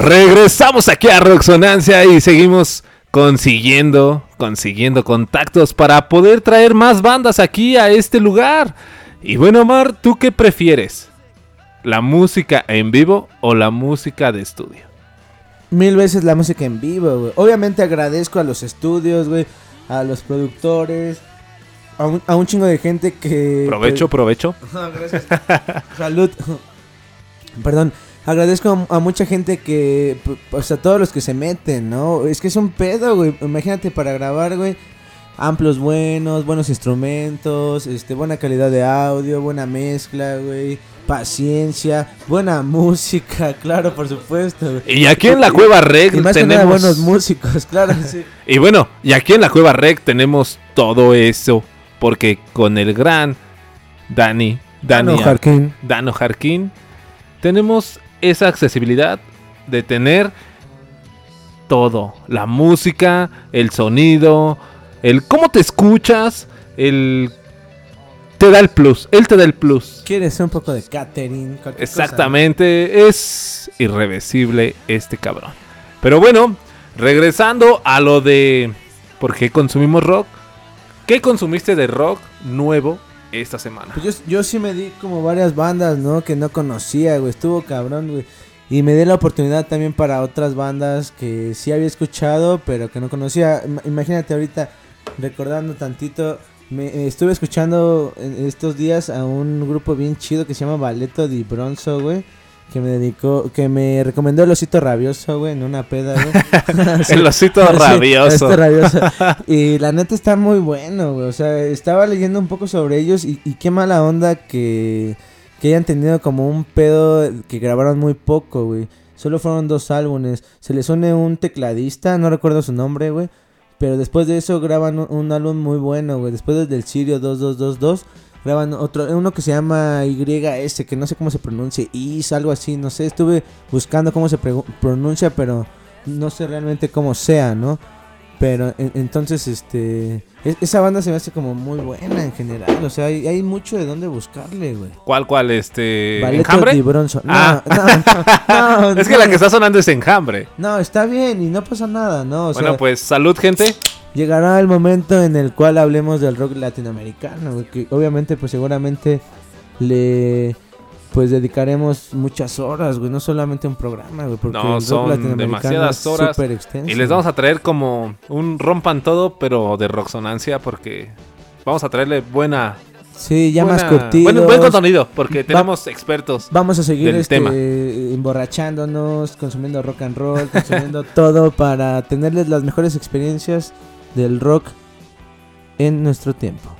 Regresamos aquí a Roxonancia y seguimos consiguiendo, consiguiendo contactos para poder traer más bandas aquí a este lugar. Y bueno, Omar, ¿tú qué prefieres? ¿La música en vivo o la música de estudio? Mil veces la música en vivo, güey. Obviamente agradezco a los estudios, güey. A los productores. A un, a un chingo de gente que... Provecho, pues- provecho. Gracias. Salud. Perdón. Agradezco a, a mucha gente que, pues a todos los que se meten, ¿no? Es que es un pedo, güey. Imagínate para grabar, güey. Amplos buenos, buenos instrumentos, este, buena calidad de audio, buena mezcla, güey. Paciencia, buena música, claro, por supuesto. güey. Y aquí en la Cueva Rec Y más que nada tenemos... buenos músicos, claro, sí. Y bueno, y aquí en la Cueva Rec tenemos todo eso. Porque con el gran Dani, Dani Dano Jarquín. Dano Jarquín, tenemos esa accesibilidad de tener todo. La música, el sonido, el cómo te escuchas, el... Te da el plus, él te da el plus. ¿Quieres un poco de catering? Cualquier cosa, ¿no? Exactamente, es irreversible este cabrón. Pero bueno, regresando a lo de por qué consumimos rock. ¿Qué consumiste de rock nuevo esta semana? Pues yo, yo sí me di como varias bandas, ¿no? Que no conocía, güey. Estuvo cabrón, güey. Y me di la oportunidad también para otras bandas que sí había escuchado, pero que no conocía. Ima- Imagínate ahorita, recordando tantito, me eh, estuve escuchando en estos días a un grupo bien chido que se llama Balleto di Bronzo, güey. Que me dedicó, que me recomendó el osito rabioso, güey, en una peda, güey. Sí. El osito Sí, rabioso. el osito rabioso. Y la neta está muy bueno, güey. O sea, estaba leyendo un poco sobre ellos y, y qué mala onda que, que hayan tenido como un pedo que grabaron muy poco, güey. Solo fueron dos álbumes. Se les une un tecladista, no recuerdo su nombre, güey. Pero después de eso graban un, un álbum muy bueno, güey. Después del Sirio 2222 graban otro, uno que se llama YS, que no sé cómo se pronuncia, Is, algo así, no sé. Estuve buscando cómo se pronuncia, pero no sé realmente cómo sea, ¿no? Pero en- entonces, este. es- esa banda se me hace como muy buena en general. O sea, hay, hay mucho de dónde buscarle, güey. ¿Cuál, cuál? Este. ¿Enjambre? di Bronzo. No, Ah. no, no, es que no. la que está sonando es Enjambre. No, está bien y no pasa nada, ¿no? O bueno, sea, pues salud, gente. llegará el momento en el cual hablemos del rock latinoamericano, güey, que obviamente, pues seguramente le. Pues dedicaremos muchas horas, güey, no solamente un programa, güey, porque No, son demasiadas es horas. extenso. Y les vamos a traer como un rompan todo, pero de roxonancia, porque vamos a traerle buena. Sí, ya más curtidos. Buen, buen contenido, porque Va- tenemos expertos. Vamos a seguir este, tema. emborrachándonos, consumiendo rock and roll, consumiendo todo para tenerles las mejores experiencias del rock en nuestro tiempo.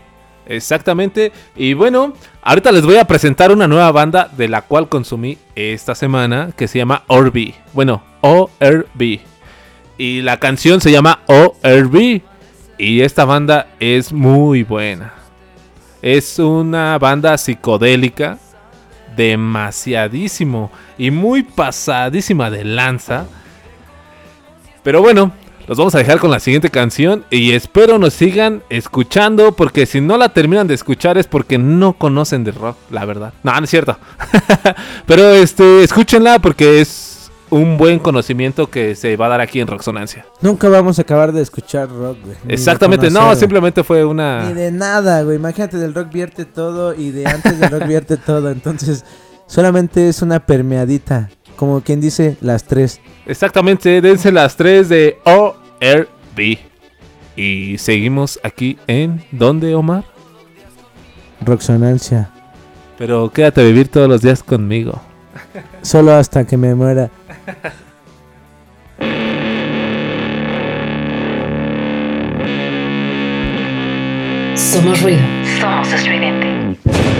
Exactamente. Y bueno, ahorita les voy a presentar una nueva banda de la cual consumí esta semana que se llama Orb. Bueno, ORB. Y la canción se llama ORB. Y esta banda es muy buena. Es una banda psicodélica. Demasiadísimo. Y muy pasadísima de lanza. Pero bueno, los vamos a dejar con la siguiente canción y espero nos sigan escuchando porque si no la terminan de escuchar es porque no conocen de rock, la verdad. No, no es cierto. Pero este, escúchenla porque es un buen conocimiento que se va a dar aquí en Roxonancia. Nunca vamos a acabar de escuchar rock, güey. Exactamente, no, simplemente fue una... Ni de nada, güey. Imagínate, del rock vierte todo y de antes del rock vierte todo. Entonces, solamente es una permeadita. Como quien dice, las tres. Exactamente, dense las 3 de ORB. Y seguimos aquí en... ¿Dónde, Omar? Roxonancia. Pero quédate a vivir todos los días conmigo. Solo hasta que me muera. Somos ruido. Somos estridente.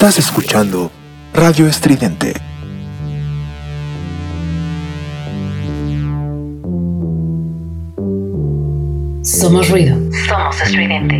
Estás escuchando Radio Estridente. Somos ruido. Somos estridente.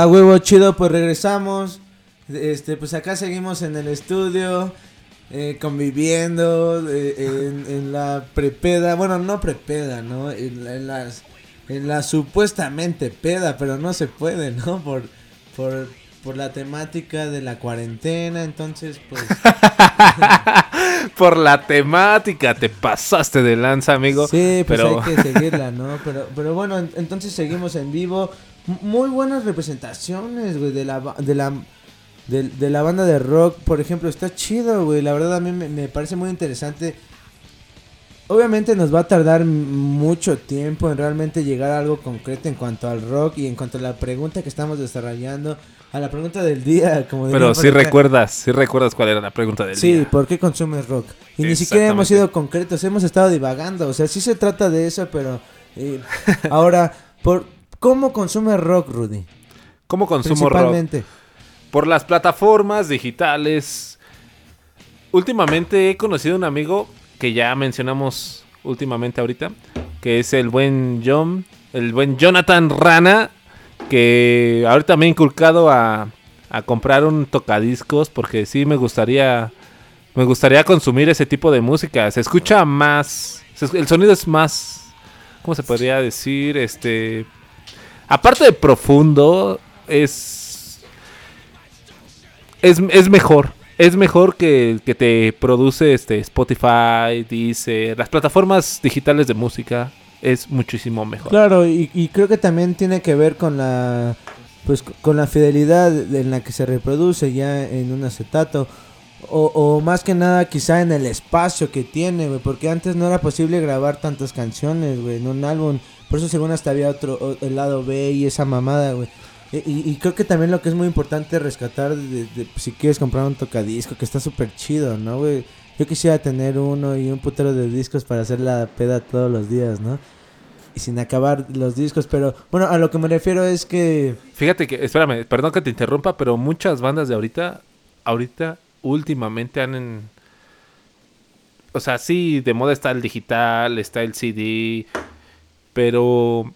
A huevo chido, pues regresamos. Este, pues acá seguimos en el estudio, eh, conviviendo eh, en, la prepeda, bueno, no prepeda, ¿no? En, las en la supuestamente peda, pero no se puede, ¿no? Por por por la temática de la cuarentena, entonces pues por la temática te pasaste de lanza, amigo. Sí, pues pero... hay que seguirla, ¿no? Pero pero bueno, entonces seguimos en vivo. Muy buenas representaciones, güey, de la, de la, de, de la banda de rock. Por ejemplo, está chido, güey. La verdad a mí me, me parece muy interesante. Obviamente nos va a tardar mucho tiempo en realmente llegar a algo concreto en cuanto al rock y en cuanto a la pregunta que estamos desarrollando. A la pregunta del día, como pero dirían sí recuerdas, sí recuerdas cuál era la pregunta del Sí, día. ¿por qué consumes rock? Y ni siquiera hemos sido concretos, hemos estado divagando. O sea, sí se trata de eso, pero eh, ahora, por ¿cómo consumes rock, Rudy? ¿Cómo consumo rock? Principalmente. Por las plataformas digitales. Últimamente he conocido un amigo que ya mencionamos últimamente ahorita, que es el buen John, el buen Jonathan Rana, que ahorita me ha inculcado a, a comprar un tocadiscos porque sí me gustaría me gustaría consumir ese tipo de música. Se escucha más, se el sonido es más, ¿cómo se podría decir? Este, aparte de profundo, es es, es mejor. Es mejor que que te produce este Spotify, dice, las plataformas digitales de música es muchísimo mejor. Claro, y, creo que también tiene que ver con la pues con la fidelidad en la que se reproduce ya en un acetato. O, o más que nada quizá en el espacio que tiene, güey. Porque antes no era posible grabar tantas canciones, güey, en un álbum. Por eso según hasta había otro, el lado B y esa mamada, güey. Y, y- y creo que también lo que es muy importante rescatar de, de- si quieres comprar un tocadisco, que está súper chido, ¿no, güey? Yo quisiera tener uno y un putero de discos para hacer la peda todos los días, ¿no? Y sin acabar los discos, pero bueno, a lo que me refiero es que... Fíjate que, espérame, perdón que te interrumpa, pero muchas bandas de ahorita, ahorita, últimamente han en... O sea, sí, de moda está el digital, está el CD, pero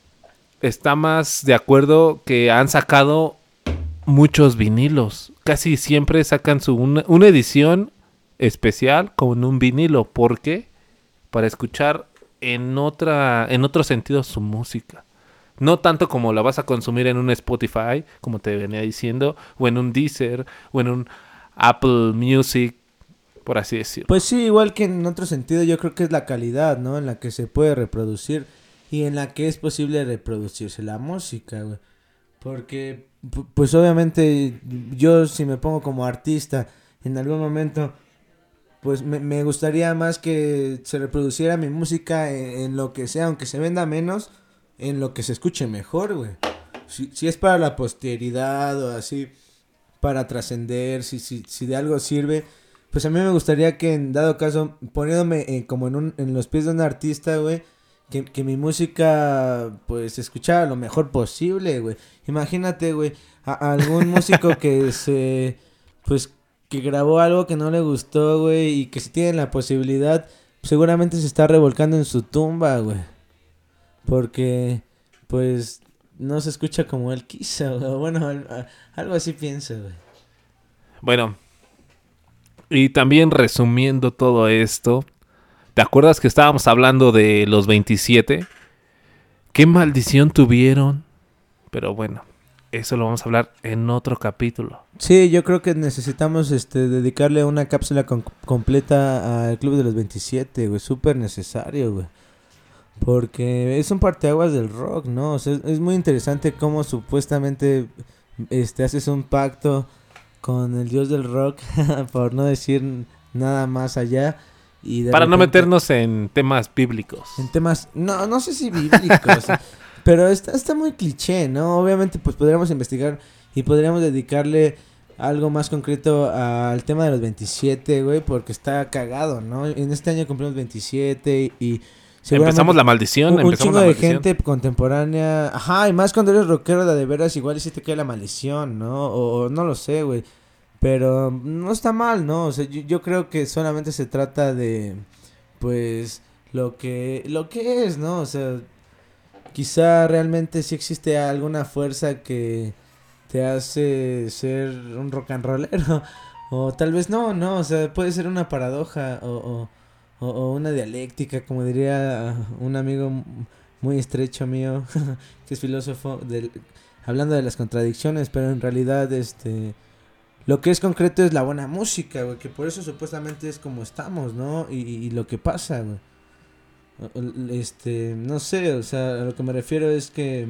está más de acuerdo que han sacado muchos vinilos. Casi siempre sacan su una, edición especial con un vinilo. ¿Por qué? Para escuchar en otra, en otro sentido su música. No tanto como la vas a consumir en un Spotify, como te venía diciendo, o en un Deezer, o en un Apple Music, por así decirlo. Pues sí, igual que en otro sentido, yo creo que es la calidad, ¿no? En la que se puede reproducir y en la que es posible reproducirse la música, güey. Porque, pu- pues obviamente, yo si me pongo como artista en algún momento, pues me, me gustaría más que se reproduciera mi música en, en lo que sea, aunque se venda menos, en lo que se escuche mejor, güey. Si, si es para la posteridad o así, para trascender, si, si, si de algo sirve, pues a mí me gustaría que en dado caso, poniéndome eh, como en, un, en los pies de un artista, güey, que, que mi música pues se escuchara lo mejor posible, güey. Imagínate, güey, a, a algún músico que se, pues, que grabó algo que no le gustó, güey, y que si tiene la posibilidad, seguramente se está revolcando en su tumba, güey. Porque, pues, no se escucha como él quiso, güey. Bueno, a- algo así pienso, güey. Bueno, y también resumiendo todo esto, ¿te acuerdas que estábamos hablando de los 27? ¿Qué maldición tuvieron? Pero bueno, eso lo vamos a hablar en otro capítulo. Sí, yo creo que necesitamos este dedicarle una cápsula completa al Club de los 27, güey, súper necesario, güey. Porque es un parteaguas del rock, ¿no? Es muy interesante cómo supuestamente este haces un pacto con el dios del rock, por no decir nada más allá. Y Para no meternos en temas bíblicos. en temas, no, no sé si bíblicos, pero está, está muy cliché, ¿no? Obviamente, pues podríamos investigar y podríamos dedicarle algo más concreto al tema de los 27, güey, porque está cagado, ¿no? En este año cumplimos 27 y... Empezamos la maldición, Un, un empezamos chingo la de maldición. gente contemporánea, ajá, y más cuando eres rockero de, de veras, igual sí te cae la maldición, ¿no? O, o no lo sé, güey. Pero no está mal, ¿no? O sea, yo, yo creo que solamente se trata de, pues, lo que, lo que es, ¿no? O sea, quizá realmente sí existe alguna fuerza que te hace ser un rock and rollero. O tal vez no, no, o sea, puede ser una paradoja o, o, o- una dialéctica, como diría un amigo muy estrecho mío, que es filósofo, del, hablando de las contradicciones, pero en realidad, este, lo que es concreto es la buena música, güey, que por eso supuestamente es como estamos, ¿no? Y, lo que pasa, güey. Este, no sé, o sea, a lo que me refiero es que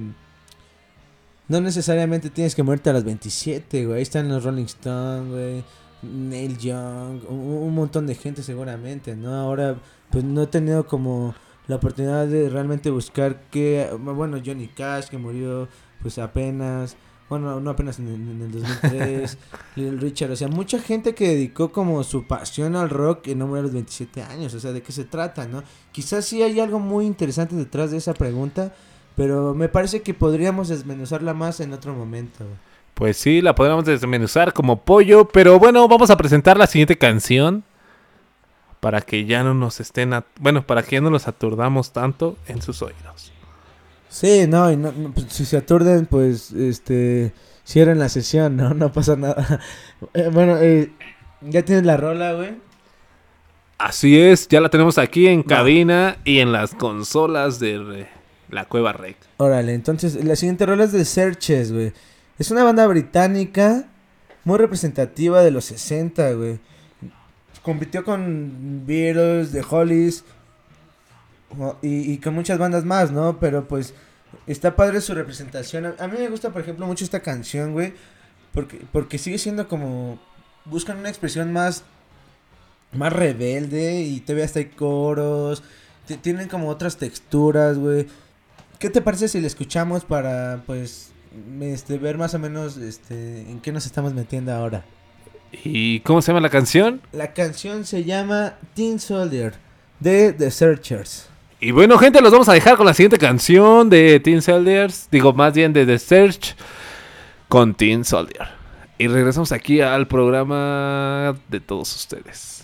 no necesariamente tienes que muerte a las 27, güey. Ahí están los Rolling Stones, güey. Neil Young, un, un montón de gente seguramente, ¿no? Ahora, pues no he tenido como la oportunidad de realmente buscar que, bueno, Johnny Cash que murió pues apenas, bueno, no apenas en, en el 2003, Little Richard, o sea, mucha gente que dedicó como su pasión al rock y no murió a los 27 años, o sea, ¿de qué se trata, no? Quizás sí hay algo muy interesante detrás de esa pregunta, pero me parece que podríamos desmenuzarla más en otro momento. Pues sí, la podríamos desmenuzar como pollo, pero bueno, vamos a presentar la siguiente canción para que ya no nos estén, bueno, para que ya no los aturdamos tanto en sus oídos. Sí, no, y no, no, pues, si se aturden, pues, este, cierren la sesión, ¿no? No pasa nada. Eh, bueno, eh, ya tienes la rola, güey. Así es, ya la tenemos aquí en cabina y en las consolas de la Cueva Rec. Órale, entonces, la siguiente rola es de Searches, güey. Es una banda británica muy representativa de los 60, güey. Compitió con Beatles, The Hollies y, y con muchas bandas más, ¿no? Pero pues está padre su representación. A, mí me gusta, por ejemplo, mucho esta canción, güey. Porque, porque sigue siendo como... Buscan una expresión más... Más rebelde y te hasta hay coros. ti- Tienen como otras texturas, güey. ¿Qué te parece si le escuchamos para, pues, este, ver más o menos, este, en qué nos estamos metiendo ahora? ¿Y cómo se llama la canción? La canción se llama Teen Soldier de The Searchers. Y bueno, gente, los vamos a dejar con la siguiente canción de Teen Soldiers. Digo, más bien de The Search con Teen Soldier. Y regresamos aquí al programa de todos ustedes.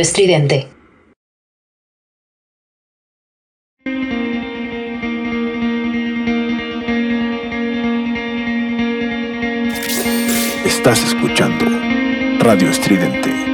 Estridente. Estás escuchando Radio Estridente.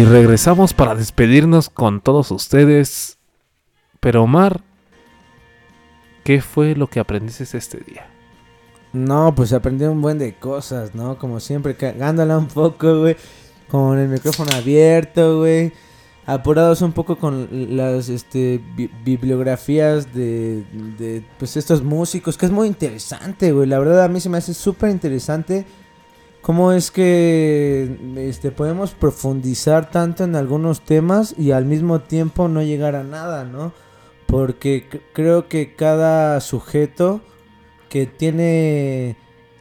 Y regresamos para despedirnos con todos ustedes. Pero Omar, ¿qué fue lo que aprendiste este día? No, pues aprendí un buen de cosas, ¿no? Como siempre, cagándola un poco, güey. Con el micrófono abierto, güey. Apurados un poco con las este, bi- bibliografías de, de pues estos músicos, que es muy interesante, güey. La verdad a mí se me hace súper interesante cómo es que este, podemos profundizar tanto en algunos temas y al mismo tiempo no llegar a nada, ¿no? Porque creo que cada sujeto que tiene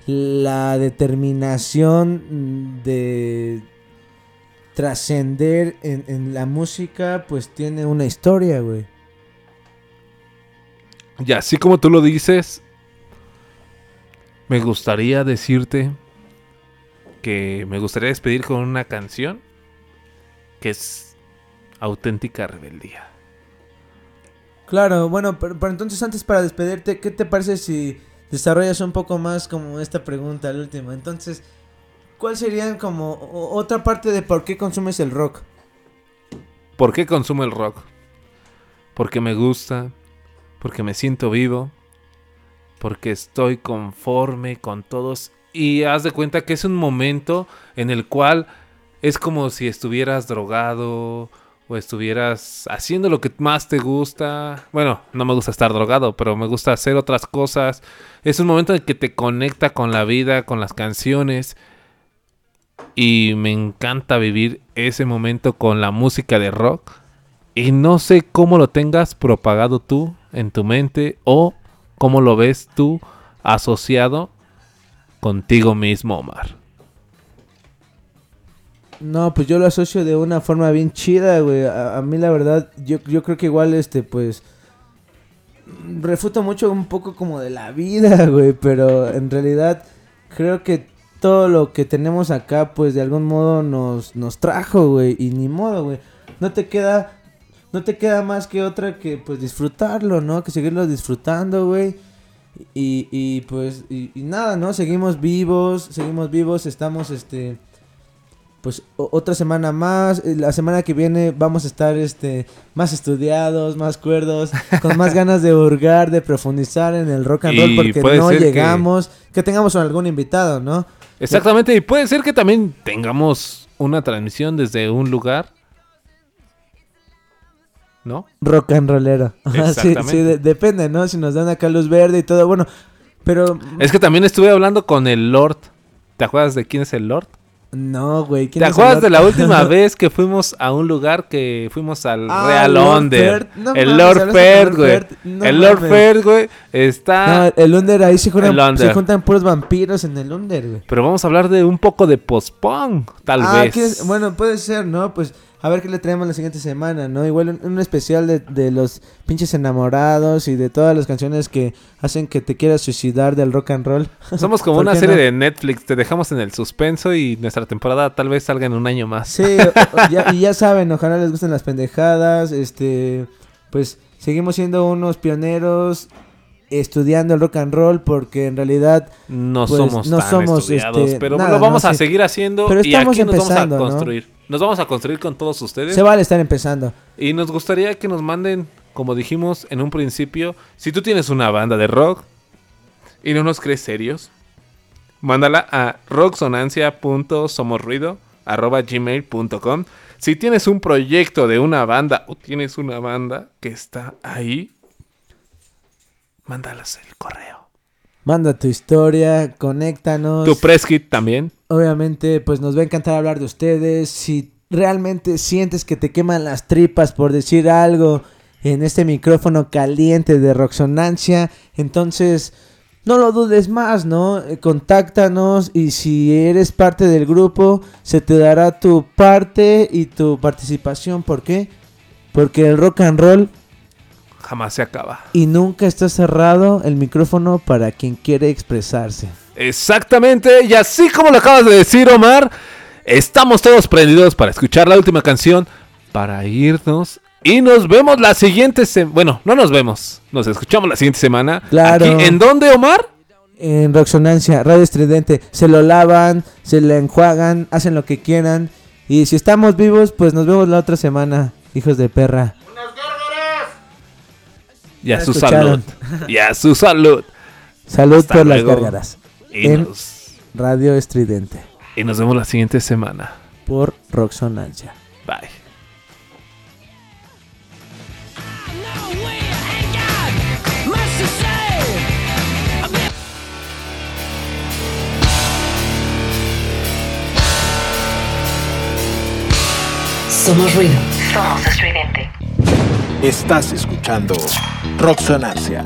la determinación de trascender en, en la música, pues tiene una historia, güey. Y así como tú lo dices, me gustaría decirte que me gustaría despedir con una canción que es auténtica rebeldía. Claro, bueno, pero, pero entonces antes para despedirte, ¿qué te parece si desarrollas un poco más como esta pregunta al último? Entonces, ¿cuál sería como otra parte de por qué consumes el rock? ¿Por qué consumo el rock? Porque me gusta, porque me siento vivo, porque estoy conforme con todos y haz de cuenta que es un momento en el cual es como si estuvieras drogado o estuvieras haciendo lo que más te gusta. Bueno, no me gusta estar drogado, pero me gusta hacer otras cosas. Es un momento en que te conecta con la vida, con las canciones. Y me encanta vivir ese momento con la música de rock. Y no sé cómo lo tengas propagado tú en tu mente o cómo lo ves tú asociado contigo mismo, Omar. No, pues yo lo asocio de una forma bien chida, güey. A, mí la verdad, yo, yo creo que igual, este, pues... Refuto mucho un poco como de la vida, güey. Pero en realidad creo que todo lo que tenemos acá, pues de algún modo nos, nos trajo, güey. Y ni modo, güey. No te queda... No te queda más que otra que pues disfrutarlo, ¿no? Que seguirlo disfrutando, güey. Y, y pues, y, y nada, ¿no? Seguimos vivos, seguimos vivos, estamos, este pues otra semana más. Eh, La semana que viene vamos a estar este más estudiados, más cuerdos, con más ganas de hurgar, de profundizar en el rock and roll porque no ser que- llegamos. Que... tengamos algún invitado, ¿no? Exactamente, y puede ser que también tengamos una transmisión desde un lugar. ¿No? Rock and rollero. Sí, sí, de- depende, ¿no? Si nos dan acá luz verde y todo, bueno. Pero Es que también estuve hablando con el Lord. ¿Te acuerdas de quién es el Lord? no, güey. ¿quién ¿Te acuerdas el de la última vez que fuimos a un lugar que fuimos al Ah, Real Lord Under? No el mames, Lord Ferd, con Lord güey. El Lord. Ferd, güey, está... No, el Under ahí se, juntan- El se juntan puros vampiros en el Under, güey. Pero vamos a hablar de un poco de post-punk, tal Ah, vez. Bueno, puede ser, ¿no? Pues a ver qué le traemos la siguiente semana, ¿no? Igual un, un especial de, de los pinches enamorados y de todas las canciones que hacen que te quieras suicidar del rock and roll. Somos como ¿Por una serie no? de Netflix, te dejamos en el suspenso y nuestra temporada tal vez salga en un año más. Sí, ya- y ya saben, ojalá les gusten las pendejadas, este, pues seguimos siendo unos pioneros estudiando el rock and roll porque en realidad No pues, somos no tan somos, estudiados, este, pero nada, lo vamos ¿no? a Sí. seguir haciendo Pero y estamos aquí nos vamos a empezando, ¿no? construir. Nos vamos a construir con todos ustedes. se vale estar empezando. Y nos gustaría que nos manden, como dijimos en un principio, si tú tienes una banda de rock y no nos crees serios, mándala a rocksonancia.somosruido.gmail.com Si tienes un proyecto de una banda o tienes una banda que está ahí, mándalas el correo. Manda tu historia, conéctanos. Tu press kit también. Obviamente, pues nos va a encantar hablar de ustedes. Si realmente sientes que te queman las tripas por decir algo en este micrófono caliente de Roxonancia, entonces no lo dudes más, ¿no? Eh, Contáctanos y si eres parte del grupo, se te dará tu parte y tu participación. ¿Por qué? Porque el rock and roll Jamás se acaba. y nunca está cerrado el micrófono para quien quiere expresarse. Exactamente, y así como lo acabas de decir, Omar, estamos todos prendidos para escuchar la última canción, para irnos y nos vemos la siguiente semana. Bueno, no nos vemos, nos escuchamos la siguiente semana. Claro. Aquí, ¿En dónde, Omar? En Roxonancia, Radio Estridente, se lo lavan, se le enjuagan, hacen lo que quieran. Y si estamos vivos, pues nos vemos la otra semana, hijos de perra. Y a Ya su escucharon. salud. Y a su salud. Salud Hasta por las gárgaras. Y En nos, Radio Estridente, y nos vemos la siguiente semana. por Roxonancia. Bye. Somos ruido. Somos estridente. Estás escuchando Roxonancia.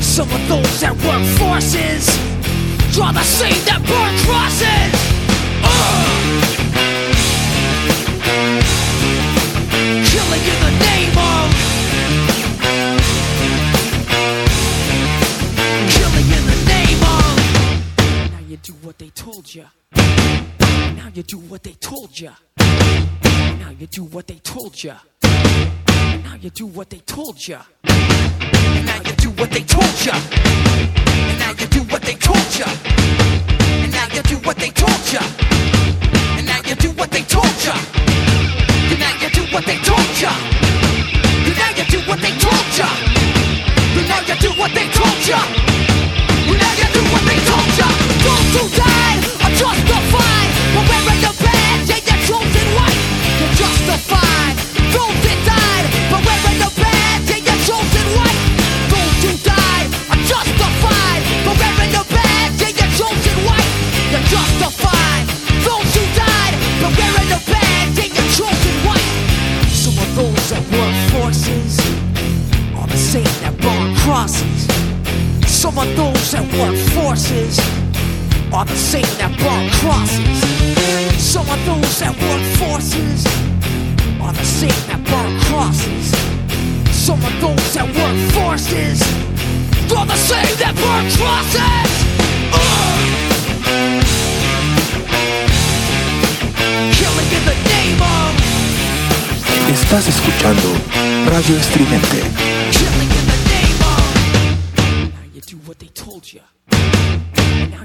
Some of those that work forces draw the same that burn crosses. Ugh. Killing in the name of killing in the name of. Now you do what they told you. Now you do what they told you. Now you do what they told you. Now you do what they told. Now you what they told ya. And now you do what they told you. And now you do what they told you. And now you do what they told you. And now you do what they told you. And now you do what they told you. And now you do what they told you. And now you do what they told you. Those who died Some of those that work forces are the same that burn crosses. Some of those that work forces are the same that burn crosses. Some of those that work forces are the same that burn crosses. Uh! In the name of Estás escuchando Radio Estridente.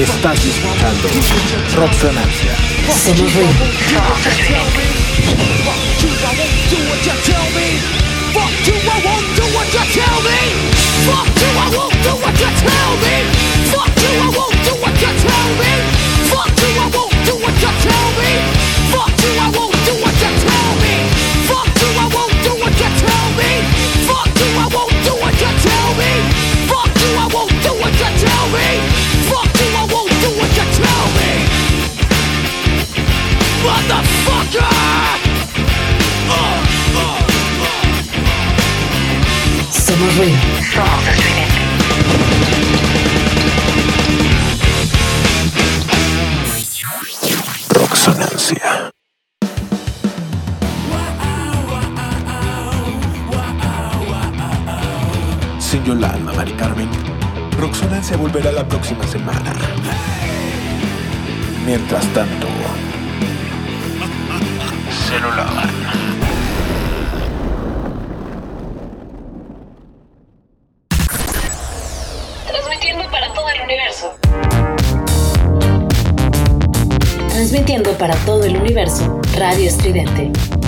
Estás escuchando you, I won't do what you tell me. Fuck you, I won't do what you tell me. Fuck you, I won't do what you tell me. Fuck you, I won't Roxonancia. Sin Yolanda, Mari Carmen. Roxonancia volverá la próxima semana. Mientras tanto, celular. Radio Estridente.